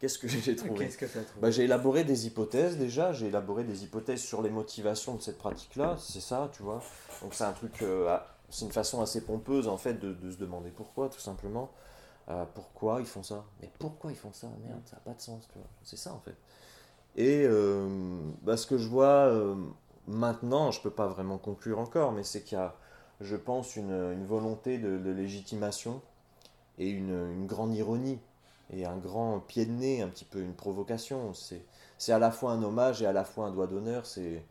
Qu'est-ce que j'ai trouvé? Qu'est-ce que tu as trouvé? Bah, J'ai élaboré des hypothèses déjà, j'ai élaboré des hypothèses sur les motivations de cette pratique-là, c'est ça, tu vois. Donc c'est un truc, ah, c'est une façon assez pompeuse en fait de, se demander pourquoi, tout simplement. Euh, pourquoi ils font ça? Mais pourquoi ils font ça? Merde, ça n'a pas de sens, tu vois. C'est ça en fait. Et euh, bah, ce que je vois euh, maintenant, je peux pas vraiment conclure encore, mais c'est qu'il y a, je pense, une, volonté de, légitimation et une, une grande ironie et un grand pied de nez, un petit peu une provocation. C'est, c'est à la fois un hommage et à la fois un doigt d'honneur. C'est,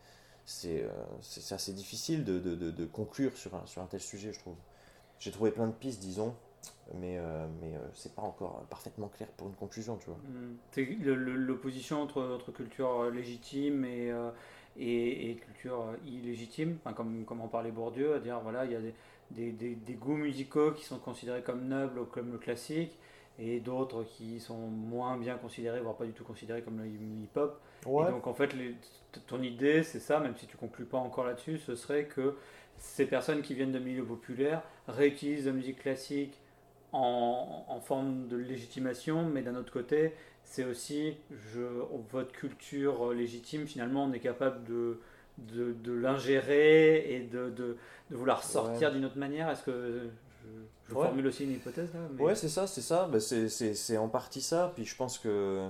c'est, euh, c'est, assez difficile de, de, de, conclure sur un, sur un tel sujet, je trouve. J'ai trouvé plein de pistes, disons, mais, euh, mais euh, c'est pas encore parfaitement clair pour une conclusion, tu vois. Le- L'opposition entre, entre culture euh, légitime et, et, culture illégitime, enfin, comme, comme en parlait Bourdieu, à dire voilà, il y a des, des, des- des goûts musicaux qui sont considérés comme nobles ou comme le classique, et d'autres qui sont moins bien considérés, voire pas du tout considérés comme le hip-hop. Ouais. Et donc en fait, les- ton idée, c'est ça, même si tu conclus pas encore là-dessus, ce serait que ces personnes qui viennent de milieux populaires réutilisent la musique classique en, en forme de légitimation, mais d'un autre côté, c'est aussi je, votre culture légitime, finalement, on est capable de, de, de l'ingérer et de, de, de vouloir sortir Ouais. d'une autre manière. Est-ce que je, Ouais. formule aussi une hypothèse là mais- Ouais, c'est ça, c'est ça. Bah, c'est, en partie ça. Puis je pense que.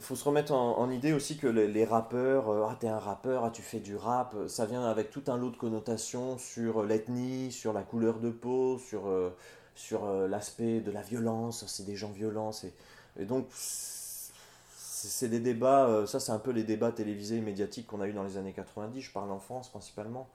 faut se remettre en, en idée aussi que les, les rappeurs, euh, ah t'es un rappeur, ah tu fais du rap, euh, ça vient avec tout un lot de connotations sur l'ethnie, sur la couleur de peau, sur, euh, sur euh, l'aspect de la violence, c'est des gens violents. Et donc, c'est des débats, euh, ça c'est un peu les débats télévisés et médiatiques qu'on a eu dans les années 90, je parle en France principalement.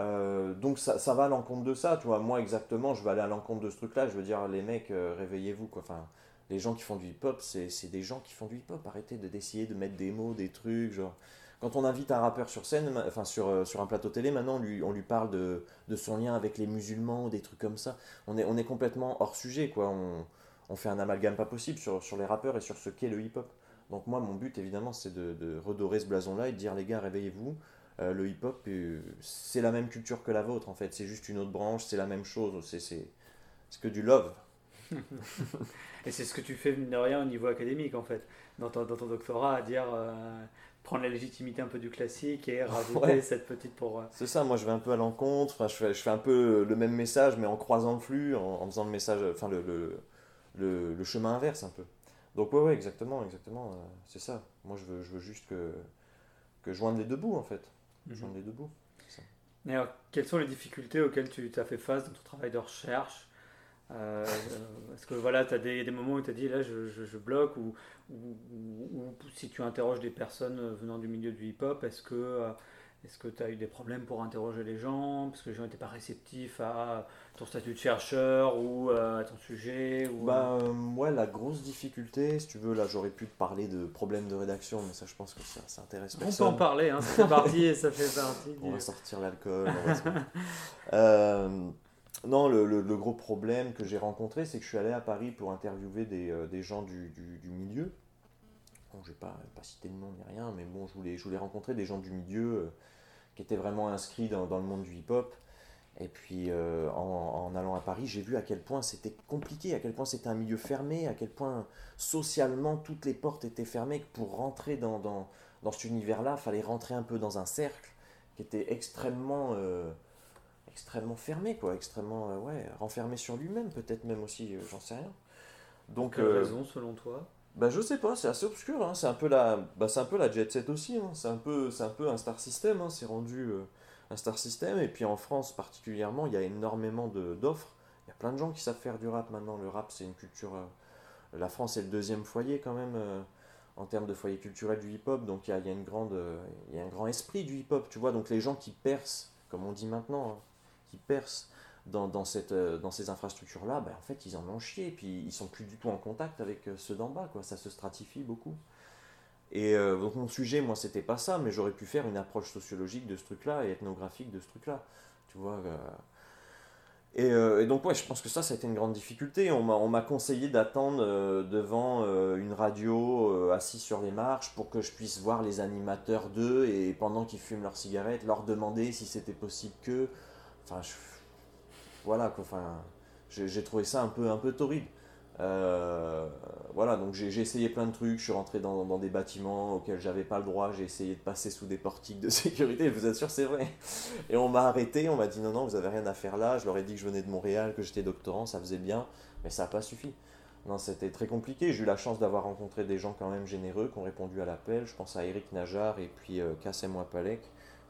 Euh, donc ça, va à l'encontre de ça, tu. Moi exactement, je vais aller à l'encontre de ce truc-là. Je veux dire, les mecs, euh, réveillez-vous. Enfin, les gens qui font du hip-hop, c'est des gens qui font du hip-hop. Arrêtez de- d'essayer de mettre des mots, des trucs, genre. Quand on invite un rappeur sur scène, enfin sur, euh, sur un plateau télé, maintenant on lui, on lui parle de, de son lien avec les musulmans des trucs comme ça. On est, on est complètement hors sujet, quoi. On, on fait un amalgame pas possible sur, sur les rappeurs et sur ce qu'est le hip-hop. Donc moi, mon but, évidemment, c'est de, de redorer ce blason-là et de dire, les gars, réveillez-vous. Euh, le hip-hop, euh, c'est la même culture que la vôtre, en fait. C'est juste une autre branche, c'est la même chose. C'est, que du love. Et c'est ce que tu fais, mine de rien, au niveau académique, en fait, dans ton, dans ton doctorat, à dire euh, prendre la légitimité un peu du classique et rajouter Ouais. cette petite pour. euh, C'est ça, moi je vais un peu à l'encontre, enfin, je, fais, je fais un peu le même message, mais en croisant le flux, en, en faisant le message, enfin le, le, le, le chemin inverse un peu. Donc ouais, ouais, exactement, exactement, c'est ça. Moi je veux, je veux juste que, que joindre les deux bouts en fait. Joindre les deux bouts. Et alors, quelles sont les difficultés auxquelles tu t'as fait face dans ton travail de recherche? Euh, parce que voilà, tu as des, des, moments où tu as dit là je, je, je bloque, ou, ou, ou, si tu interroges des personnes venant du milieu du hip-hop, est-ce que est-ce que tu as eu des problèmes pour interroger les gens Parce que les gens n'étaient pas réceptifs à ton statut de chercheur ou euh, à ton sujet ou... Bah, euh, ouais, la grosse difficulté, si tu veux, là j'aurais pu te parler de problèmes de rédaction, mais ça je pense que ça, ça intéresse personne. On peut en parler, hein, ça fait partie, ça fait partie. On va sortir l'alcool. euh, non, le, le, le, gros problème que j'ai rencontré, c'est que je suis allé à Paris pour interviewer des, euh, des gens du, du, du milieu. Bon, je vais pas, pas citer de nom ni rien, mais bon, je voulais, je voulais rencontrer des gens du milieu euh, qui étaient vraiment inscrits dans, dans le monde du hip-hop. Et puis euh, en, en, allant à Paris, j'ai vu à quel point c'était compliqué, à quel point c'était un milieu fermé, à quel point socialement toutes les portes étaient fermées, que pour rentrer dans, dans, dans cet univers-là, il fallait rentrer un peu dans un cercle qui était extrêmement, euh, extrêmement fermé, quoi, extrêmement euh, ouais, renfermé sur lui-même, peut-être même aussi, j'en sais rien. Donc, Quelle raison selon toi? Bah, je sais pas, c'est assez obscur. Hein. C'est un peu la, bah, la jet set aussi. Hein. C'est un peu, un peu un star system. Hein. C'est rendu euh, un star system. Et puis en France particulièrement, il y a énormément d'offres. Il y a plein de gens qui savent faire du rap maintenant. Le rap, c'est une culture. Euh, la France est le deuxième foyer quand même euh, en termes de foyer culturel du hip-hop. Donc il y a, il y a une grande, il y a un grand esprit du hip-hop. Tu vois, donc les gens qui percent, comme on dit maintenant, qui percent dans, dans, cette, dans ces infrastructures-là, ben, en fait, ils en ont chié, et puis ils sont plus du tout en contact avec ceux d'en bas, quoi. ça se stratifie beaucoup. Et euh, donc mon sujet, moi, c'était pas ça, mais j'aurais pu faire une approche sociologique de ce truc-là et ethnographique de ce truc-là, tu vois. Euh... Et, euh, et, donc, ouais, je pense que ça, ça a été une grande difficulté. On m'a conseillé d'attendre euh, devant une radio assis sur les marches pour que je puisse voir les animateurs d'eux et pendant qu'ils fument leurs cigarettes, leur demander si c'était possible que... Enfin, je voilà quoi j'ai trouvé ça un peu un peu torride. Euh, voilà donc j'ai essayé plein de trucs je suis rentré dans, dans des bâtiments auxquels j'avais pas le droit j'ai essayé de passer sous des portiques de sécurité vous êtes sûr c'est vrai. Et on m'a arrêté on m'a dit non non vous avez rien à faire là je leur ai dit que je venais de Montréal que j'étais doctorant ça faisait bien mais ça n'a pas suffi. Non c'était très compliqué j'ai eu la chance d'avoir rencontré des gens quand même généreux qui ont répondu à l'appel je pense à Eric Najar et puis euh, Kassem Wapalek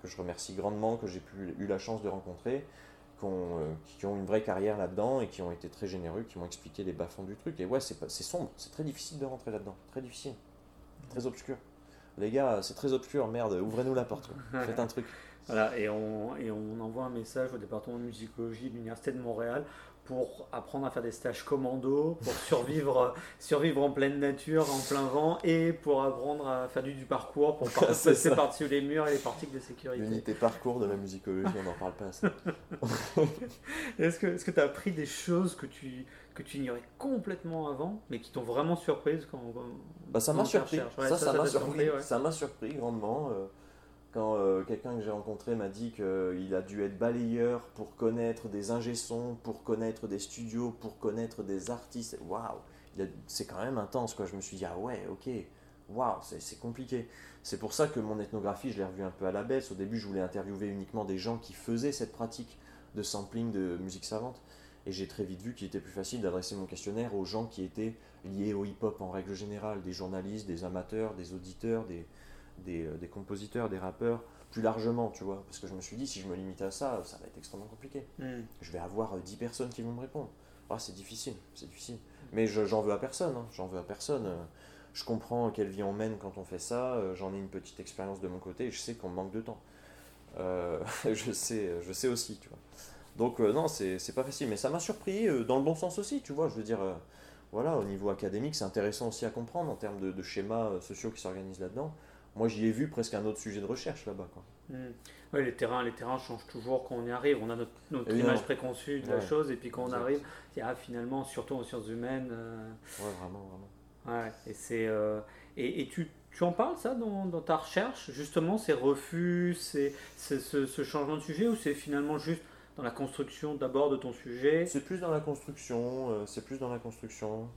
que je remercie grandement que j'ai eu la chance de rencontrer qui ont, euh, qui ont, une vraie carrière là-dedans et qui ont été très généreux, qui m'ont expliqué les bas-fonds du truc. Et ouais, c'est sombre, c'est très difficile de rentrer là-dedans, très difficile, très obscur. Les gars, c'est très obscur, merde, ouvrez-nous la porte, faites un truc. Voilà, et on, et on envoie un message au département de musicologie de l'Université de Montréal pour apprendre à faire des stages commando, pour survivre, survivre en pleine nature, en plein vent, et pour apprendre à faire du, du parcours, pour par passer par-dessus les murs et les portiques de sécurité. L'unité parcours de la musicologie, on n'en parle pas assez. Est-ce que tu est as appris des choses que tu, que tu ignorais complètement avant, mais qui t'ont vraiment surprise quand, bah, Ça m'a surpris, ouais, ça, m'a surpris, ouais. surpris grandement. Euh quand euh, quelqu'un que j'ai rencontré m'a dit qu'il a dû être balayeur pour connaître des ingé-sons, pour connaître des studios, pour connaître des artistes. Waouh C'est quand même intense, quoi. Je me suis dit, ah ouais, ok, waouh, c'est compliqué. C'est pour ça que mon ethnographie, je l'ai revue un peu à la baisse. Au début, je voulais interviewer uniquement des gens qui faisaient cette pratique de sampling de musique savante. Et j'ai très vite vu qu'il était plus facile d'adresser mon questionnaire aux gens qui étaient liés au hip-hop en règle générale, des journalistes, des amateurs, des auditeurs, des, des, des, compositeurs, des rappeurs, plus largement, tu vois. Parce que je me suis dit, si je me limite à ça, ça va être extrêmement compliqué. Mm. Je vais avoir 10 personnes qui vont me répondre. Ah, c'est difficile, c'est difficile. Mais j'en veux à personne, hein. j'en veux à personne. Je comprends quelle vie on mène quand on fait ça, j'en ai une petite expérience de mon côté, et je sais qu'on manque de temps. Euh, je, sais, je sais aussi, tu vois. Donc, euh, non, c'est pas facile, mais ça m'a surpris euh, dans le bon sens aussi, tu vois. Je veux dire, euh, voilà, au niveau académique, c'est intéressant aussi à comprendre en termes de, de schémas sociaux qui s'organisent là-dedans moi j'y ai vu presque un autre sujet de recherche là-bas. Mmh. Ouais, les, terrains, les terrains changent toujours quand on y arrive. On a notre, notre image préconçue de ouais. la chose, et puis quand exact. on arrive, ah, finalement, surtout en sciences humaines. Euh... Ouais, vraiment, vraiment. Ouais, et, c'est, euh... et, et tu, tu, en parles ça dans, dans, ta recherche, justement, ces refus, ces, ces, ce, ce, changement de sujet, ou c'est finalement juste dans la construction d'abord de ton sujet? C'est plus dans la construction, euh, c'est plus dans la construction.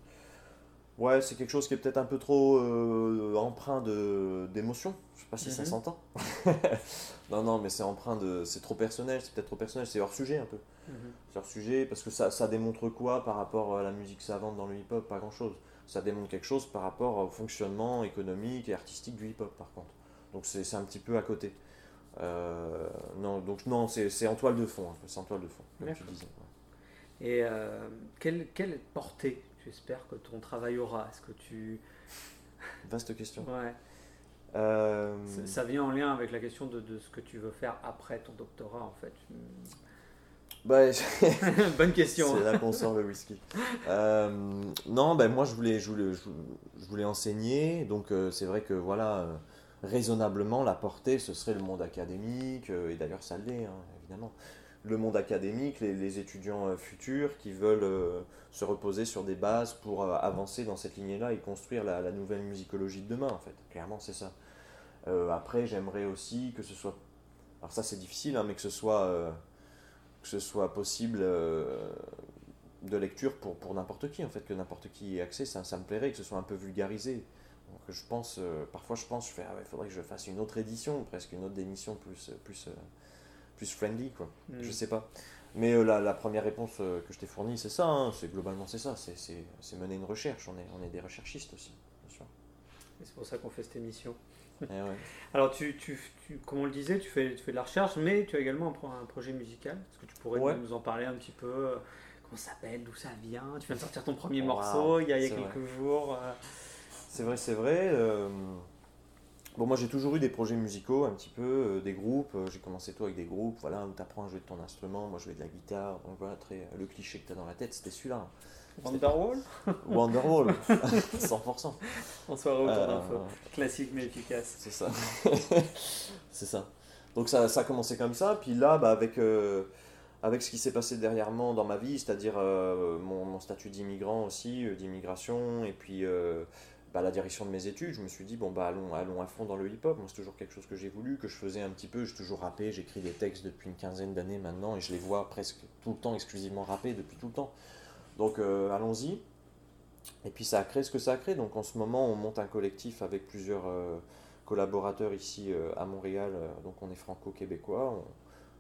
Ouais, c'est quelque chose qui est peut-être un peu trop euh, empreint d'émotion. Je sais pas si mm -hmm. ça s'entend. non, non, mais c'est empreint de. C'est trop personnel, c'est peut-être trop personnel, c'est hors sujet un peu. Mm -hmm. C'est hors sujet parce que ça, ça démontre quoi par rapport à la musique savante dans le hip-hop? Pas grand-chose. Ça démontre quelque chose par rapport au fonctionnement économique et artistique du hip-hop par contre. Donc c'est un petit peu à côté. Euh, non, donc non, c'est en toile de fond, c'est en toile de fond, comme tu disais. Ouais. Et euh, quelle, quelle portée tu espères que ton travail aura? Est-ce que tu... Vaste question. Ouais. Euh, Ça- Ça vient en lien avec la question de, de ce que tu veux faire après ton doctorat, en fait. Bah, Bonne question. C'est là qu'on sort le whisky. Euh, non, ben moi je voulais, je voulais, je, je voulais enseigner, donc euh, c'est vrai que voilà, raisonnablement la portée ce serait le monde académique, et d'ailleurs ça l'est, hein, évidemment. Le monde académique, les, étudiants euh, futurs qui veulent euh, se reposer sur des bases pour euh, avancer dans cette lignée-là et construire la, nouvelle musicologie de demain, en fait. Clairement, c'est ça. Après, j'aimerais aussi que ce soit. Alors, ça, c'est difficile, hein, mais que ce soit. que ce soit possible de lecture pour, pour n'importe qui, en fait, que n'importe qui ait accès, ça, ça me plairait, que ce soit un peu vulgarisé. Donc je pense, parfois je pense, je fais, ah il faudrait que je fasse une autre édition, presque une autre émission plus, plus, plus friendly, quoi. Mm. Je sais pas. Mais euh, la, la première réponse euh, que je t'ai fournie, c'est ça, hein, c'est globalement c'est ça, c'est, c'est, c'est mener une recherche, on est, on est des recherchistes aussi, bien sûr. C'est pour ça qu'on fait cette émission. Eh ouais. Alors, tu, tu, tu- comme on le disait, tu fais, tu fais de la recherche, mais tu as également un, un projet musical. Est-ce que tu pourrais Ouais. nous en parler un petit peu euh, Comment ça s'appelle D'où ça vient? Tu viens de sortir ton premier Wow, morceau il y a, il y a c'est quelques vrai. jours. C'est vrai, c'est vrai. euh, Bon, moi j'ai toujours eu des projets musicaux, un petit peu, euh, des groupes. euh, J'ai commencé toi avec des groupes, voilà, où tu apprends à jouer de ton instrument. Moi je jouais de la guitare, donc voilà, très, le cliché que tu as dans la tête, c'était celui-là. Wonderwall Wonderwall, 100%. En soirée autour Euh, d'un feu. Classique mais efficace. C'est ça. c'est ça. Donc ça, ça a commencé comme ça, puis là, bah, avec, euh, avec ce qui s'est passé dernièrement dans ma vie, c'est-à-dire euh, mon, mon statut d'immigrant aussi, euh, d'immigration, et puis euh, la direction de mes études, je me suis dit, bon, bah, allons, allons à fond dans le hip-hop. Moi, c'est toujours quelque chose que j'ai voulu, que je faisais un petit peu. J'ai toujours rappé, j'écris des textes depuis une quinzaine d'années maintenant, et je les vois presque tout le temps, exclusivement rappés depuis tout le temps. Donc euh, allons-y. Et puis ça a créé ce que ça a créé. Donc en ce moment, on monte un collectif avec plusieurs euh, collaborateurs ici euh, à Montréal. Donc on est franco-québécois.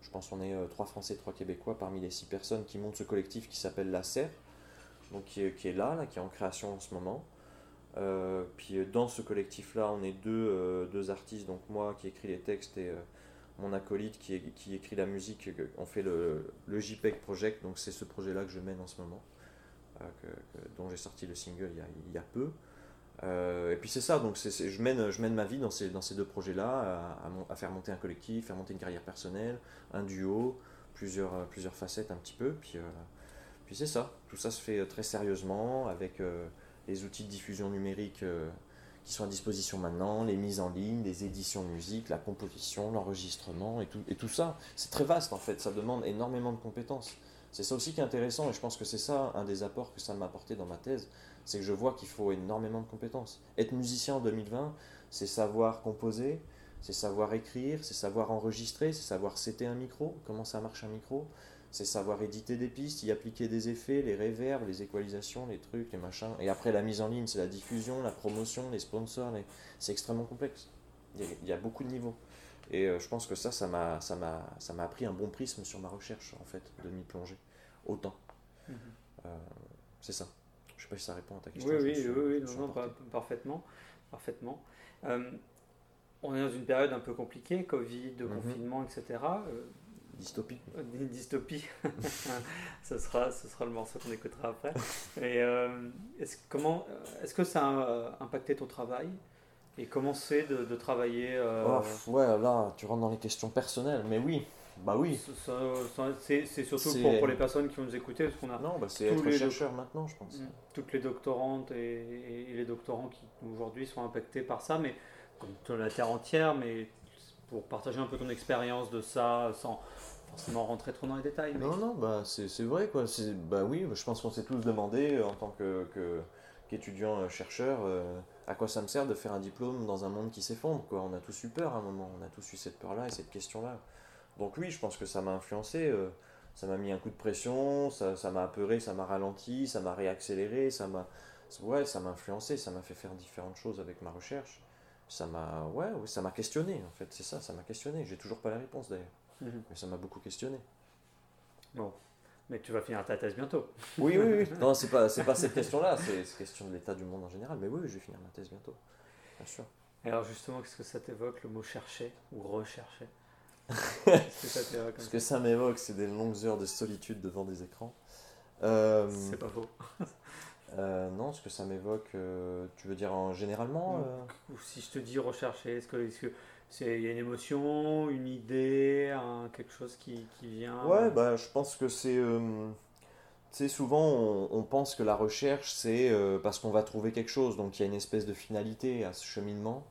Je pense qu'on est trois Français, trois Québécois parmi les six personnes qui montent ce collectif qui s'appelle La Serre. Donc qui est, qui est là, là, qui est en création en ce moment. Euh, puis euh, dans ce collectif-là, on est deux, euh, deux artistes. Donc moi qui écris les textes et mon acolyte qui, écrit la musique. On fait le, le JPEG Project. Donc c'est ce projet-là que je mène en ce moment dont j'ai sorti le single il y a, peu. Et puis c'est ça, donc je, mène, je mène ma vie dans ces, dans ces deux projets-là, à, à faire monter un collectif, faire monter une carrière personnelle, un duo, plusieurs, plusieurs facettes un petit peu. Puis, puis c'est ça, tout ça se fait très sérieusement avec les outils de diffusion numérique euh, qui sont à disposition maintenant, les mises en ligne, les éditions de musique, la composition, l'enregistrement et tout, et tout ça. C'est très vaste en fait, ça demande énormément de compétences. C'est ça aussi qui est intéressant et je pense que c'est ça un des apports que ça m'a apporté dans ma thèse, c'est que je vois qu'il faut énormément de compétences. Être musicien en 2020, c'est savoir composer, c'est savoir écrire, c'est savoir enregistrer, c'est savoir setter un micro, comment ça marche un micro, c'est savoir éditer des pistes, y appliquer des effets, les réverbes, les équalisations, les trucs, les machins. Et après la mise en ligne, c'est la diffusion, la promotion, les sponsors, les- c'est extrêmement complexe. Il y, a, il y a beaucoup de niveaux. Et euh, je pense que ça, ça m'a, ça m'a, ça m'a appris un bon prisme sur ma recherche, en fait, de m'y plonger autant. Mhm. Euh, c'est ça. Je sais pas si ça répond à ta question. Oui, oui, suis- oui, non, non, par- parfaitement. parfaitement. Euh, on est dans une période un peu compliquée, Covid, Mhm. confinement, etc. Dystopie. dystopie. ce, sera, ce sera le morceau qu'on écoutera après. Et euh, est-ce, comment, euh, est-ce que ça a euh, impacté ton travail? Et comment c'est de, de travailler euh, Oh, ouais, là, tu rentres dans les questions personnelles, mais oui, bah oui. ça- ça- c'est, c'est surtout C'est- pour, pour les personnes qui vont nous écouter, parce qu'on a Non, bah, c'est tous être les chercheur maintenant, je pense. Mm. Toutes les doctorantes et, et- et les doctorants qui aujourd'hui sont impactés par ça, mais comme la Terre entière, mais pour partager un peu ton expérience de ça, sans forcément rentrer trop dans les détails. Mais... Non, non, bah c'est c'est vrai quoi. C'est bah oui, je pense qu'on s'est tous demandé euh, en tant que que- qu'étudiant euh, chercheur euh, à quoi ça me sert de faire un diplôme dans un monde qui s'effondre quoi. On a tous eu peur à un moment, on a tous eu cette peur là et cette question là. Donc oui, je pense que ça m'a influencé. euh, ça m'a mis un coup de pression, ça ça m'a apeuré, ça m'a ralenti, ça m'a réaccéléré, ça m'a ouais, ça m'a influencé, ça m'a fait faire différentes choses avec ma recherche. Ça m'a ouais, ouais, ça m'a questionné en fait, c'est ça, ça m'a questionné. J'ai toujours pas la réponse d'ailleurs, Mhm. mais ça m'a beaucoup questionné. Bon, mais tu vas finir ta thèse bientôt. Oui, oui, oui. Non, c'est pas, c'est pas cette question-là, c'est c'est question de l'état du monde en général. Mais oui, je vais finir ma thèse bientôt. Bien sûr. Alors justement, qu'est-ce que ça t'évoque le mot chercher ou rechercher? Qu'est-ce que ça t'évoque Ce que ça m'évoque, c'est des longues heures de solitude devant des écrans. Euh, C'est pas faux. euh, non, ce que ça m'évoque, euh, tu veux dire en généralement euh Ou si je te dis rechercher, est-ce que il y a une émotion, une idée, quelque chose qui, qui vient Ouais, bah, je pense que c'est. euh, tu sais, souvent, on, on pense que la recherche, c'est euh, parce qu'on va trouver quelque chose. Donc, il y a une espèce de finalité à ce cheminement.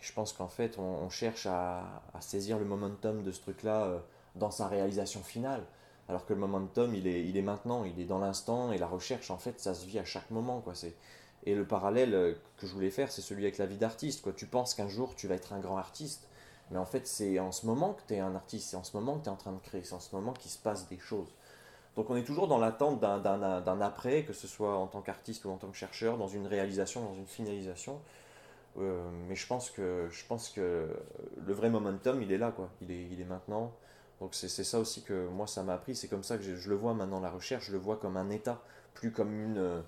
Et je pense qu'en fait, on, on cherche à, à saisir le momentum de ce truc-là euh, dans sa réalisation finale. Alors que le momentum, il est, il est maintenant, il est dans l'instant. Et la recherche, en fait, ça se vit à chaque moment. Quoi. Et le parallèle euh, que je voulais faire, c'est celui avec la vie d'artiste. Tu penses qu'un jour, tu vas être un grand artiste. Mais en fait, c'est en ce moment que tu es un artiste, c'est en ce moment que tu es en train de créer, c'est en ce moment qu'il se passe des choses. Donc on est toujours dans l'attente d'un après, que ce soit en tant qu'artiste ou en tant que chercheur, dans une réalisation, dans une finalisation. Euh, mais je pense, que, je pense que le vrai momentum, il est là, quoi. Il est, il est maintenant. Donc c'est c'est ça aussi que moi, ça m'a appris. C'est comme ça que je, le vois maintenant, la recherche, je le vois comme un état, plus comme une, euh,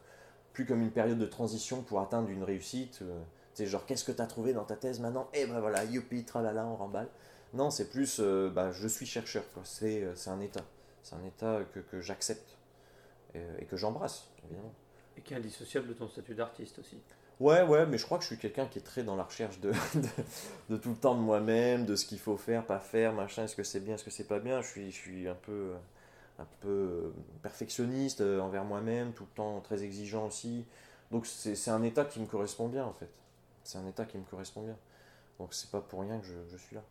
plus comme une période de transition pour atteindre une réussite. euh, tu sais, genre, qu'est-ce que tu as trouvé dans ta thèse maintenant? Et ben voilà, youpi, tralala, on remballe. Non, c'est plus, euh, bah, je suis chercheur. C'est euh, c'est un état. C'est un état que, j'accepte et que j'embrasse, évidemment. Et qui est indissociable de ton statut d'artiste aussi. Ouais, ouais, mais je crois que je suis quelqu'un qui est très dans la recherche de, de, tout le temps de moi-même, de ce qu'il faut faire, pas faire, machin, est-ce que c'est bien, est-ce que c'est pas bien. Je suis, je suis un peu, un peu euh, perfectionniste euh, envers moi-même, tout le temps très exigeant aussi. Donc c'est un état qui me correspond bien en fait. C'est un état qui me correspond bien. Donc c'est pas pour rien que je, je suis là,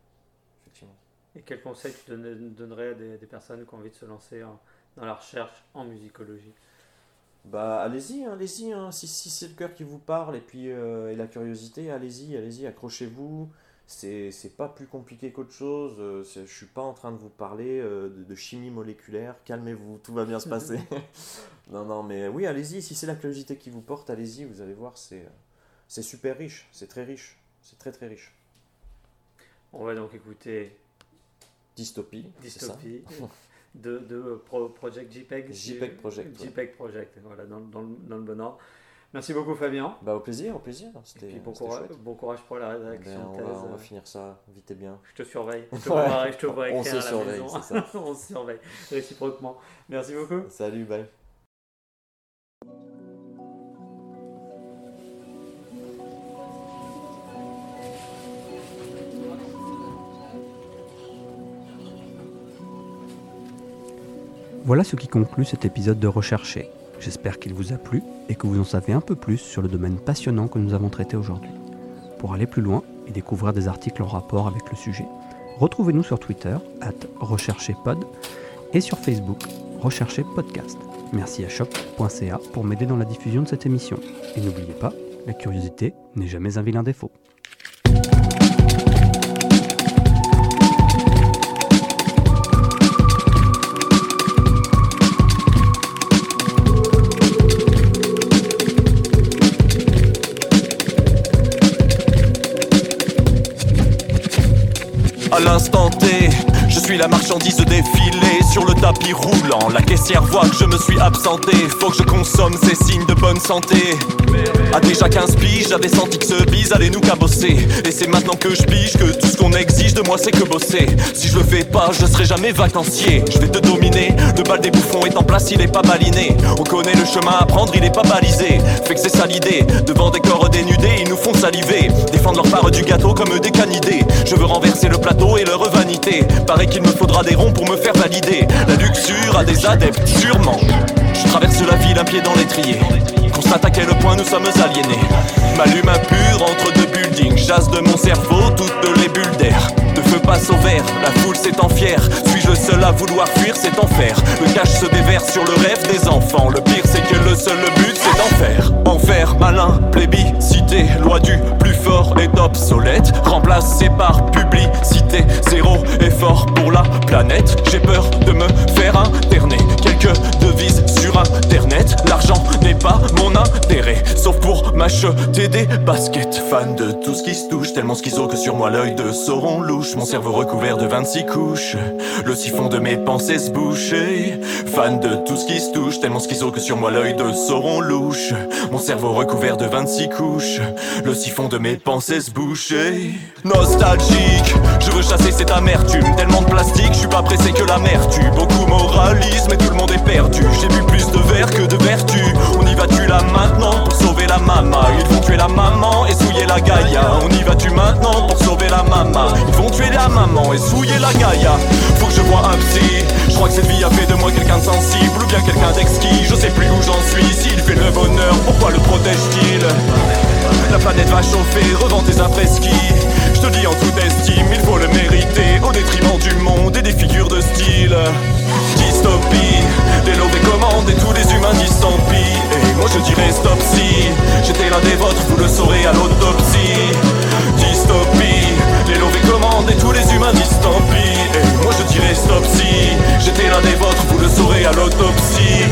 effectivement. Et quel conseil tu donne- donnerais à des, des personnes qui ont envie de se lancer dans la recherche en musicologie? Bah allez-y, hein, allez-y, hein. si, si c'est le cœur qui vous parle et puis euh, et la curiosité, allez-y, allez-y, accrochez-vous. C'est c'est pas plus compliqué qu'autre chose. euh, je suis pas en train de vous parler euh, de, de chimie moléculaire. Calmez-vous, tout va bien se passer. non, non, mais oui, allez-y. Si c'est la curiosité qui vous porte, allez-y. Vous allez voir, c'est c'est super riche, c'est très riche, c'est très très riche. On va donc écouter Dystopie. c'est ça? Dystopie de, de Pro- Project JPEG. JPEG Project, ouais. JPEG Project, voilà, dans, dans le, dans le bon ordre. Merci beaucoup Fabien. Bah au plaisir, au plaisir. C'était Et puis bon courage, chouette. bon courage pour la Ben, rédaction on, de thèse. va, on va finir ça vite et bien. Je te surveille. Je te Ouais. vois, je te vois On écrire se à la surveille, maison. c'est ça. on se surveille réciproquement. Merci beaucoup. Salut, bye. Voilà ce qui conclut cet épisode de Rechercher. J'espère qu'il vous a plu et que vous en savez un peu plus sur le domaine passionnant que nous avons traité aujourd'hui. Pour aller plus loin et découvrir des articles en rapport avec le sujet, retrouvez-nous sur Twitter, at recherchezpod, et sur Facebook, Rechercher Podcast. Merci à choc.ca pour m'aider dans la diffusion de cette émission. Et n'oubliez pas, la curiosité n'est jamais un vilain défaut. 110 de roulant. La caissière voit que je me suis absenté. Faut que je consomme ces signes de bonne santé. À déjà 15 piges, j'avais senti que ce bise allait nous cabosser. Et c'est maintenant que je pige que tout ce qu'on exige de moi c'est que bosser. Si je le fais pas, je serai jamais vacancier. Je vais te dominer. Le bal des bouffons est en place, il est pas baliné. On connaît le chemin à prendre, il est pas balisé. Fait que c'est ça l'idée. Devant des corps dénudés, ils nous font saliver. Défendre leur part du gâteau comme des canidés. Je veux renverser le plateau et leur vanité. Paraît qu'il me faudra des ronds pour me faire valider. Luxure a des adeptes, sûrement. Je traverse la ville un pied dans l'étrier. Constate à quel point nous sommes aliénés. M'allume un pur entre deux buildings. Chasse de mon cerveau toutes les bulles d'air. De feu passe au vert, la foule s'étend fière. Suis-je le seul à vouloir fuir cet enfer? Le cash se déverse sur le rêve des enfants. Le pire c'est que le seul but c'est d'en faire. Malin, plébiscité, loi du plus fort est obsolète. Remplacé par publicité, zéro effort pour la planète. J'ai peur de me faire interner. Quelques devises sur internet. L'argent n'est pas mon intérêt, sauf pour ma m'acheter des baskets. Fan de tout ce qui se touche, tellement schizo que sur moi l'œil de Sauron louche. Mon cerveau recouvert de 26 couches, le siphon de mes pensées se boucher. Fan de tout ce qui se touche, tellement schizo que sur moi l'œil de Sauron louche. Mon cerveau recouvert de 26 couches, le siphon de mes pensées se boucher. Nostalgique, je veux chasser cette amertume, tellement de plastique, je suis pas pressé que la mer tue. Beaucoup moralisme et tout le monde est perdu. J'ai bu plus de verre que de On y va-tu là maintenant pour sauver la mama Ils vont tuer la maman et souiller la Gaïa. On y va-tu maintenant pour sauver la mama Ils vont tuer la maman et souiller la Gaïa. Faut que je vois un psy. Je crois que cette vie a fait de moi quelqu'un de sensible ou bien quelqu'un d'exquis. Je sais plus où j'en suis. S'il fait le bonheur, pourquoi le protège-t-il? La planète va chauffer, revends tes après-ski. Je te dis en toute estime, il faut le mériter. Au détriment du monde et des figures de style. Dystopie, des lots des commandes et tous les humains disent. Et moi je dirais stop si, j'étais l'un des vôtres, vous le saurez à l'autopsie. Dystopie, les lots commandes et tous les humains disent. Et moi je dirais stop si, j'étais l'un des vôtres, vous le saurez à l'autopsie.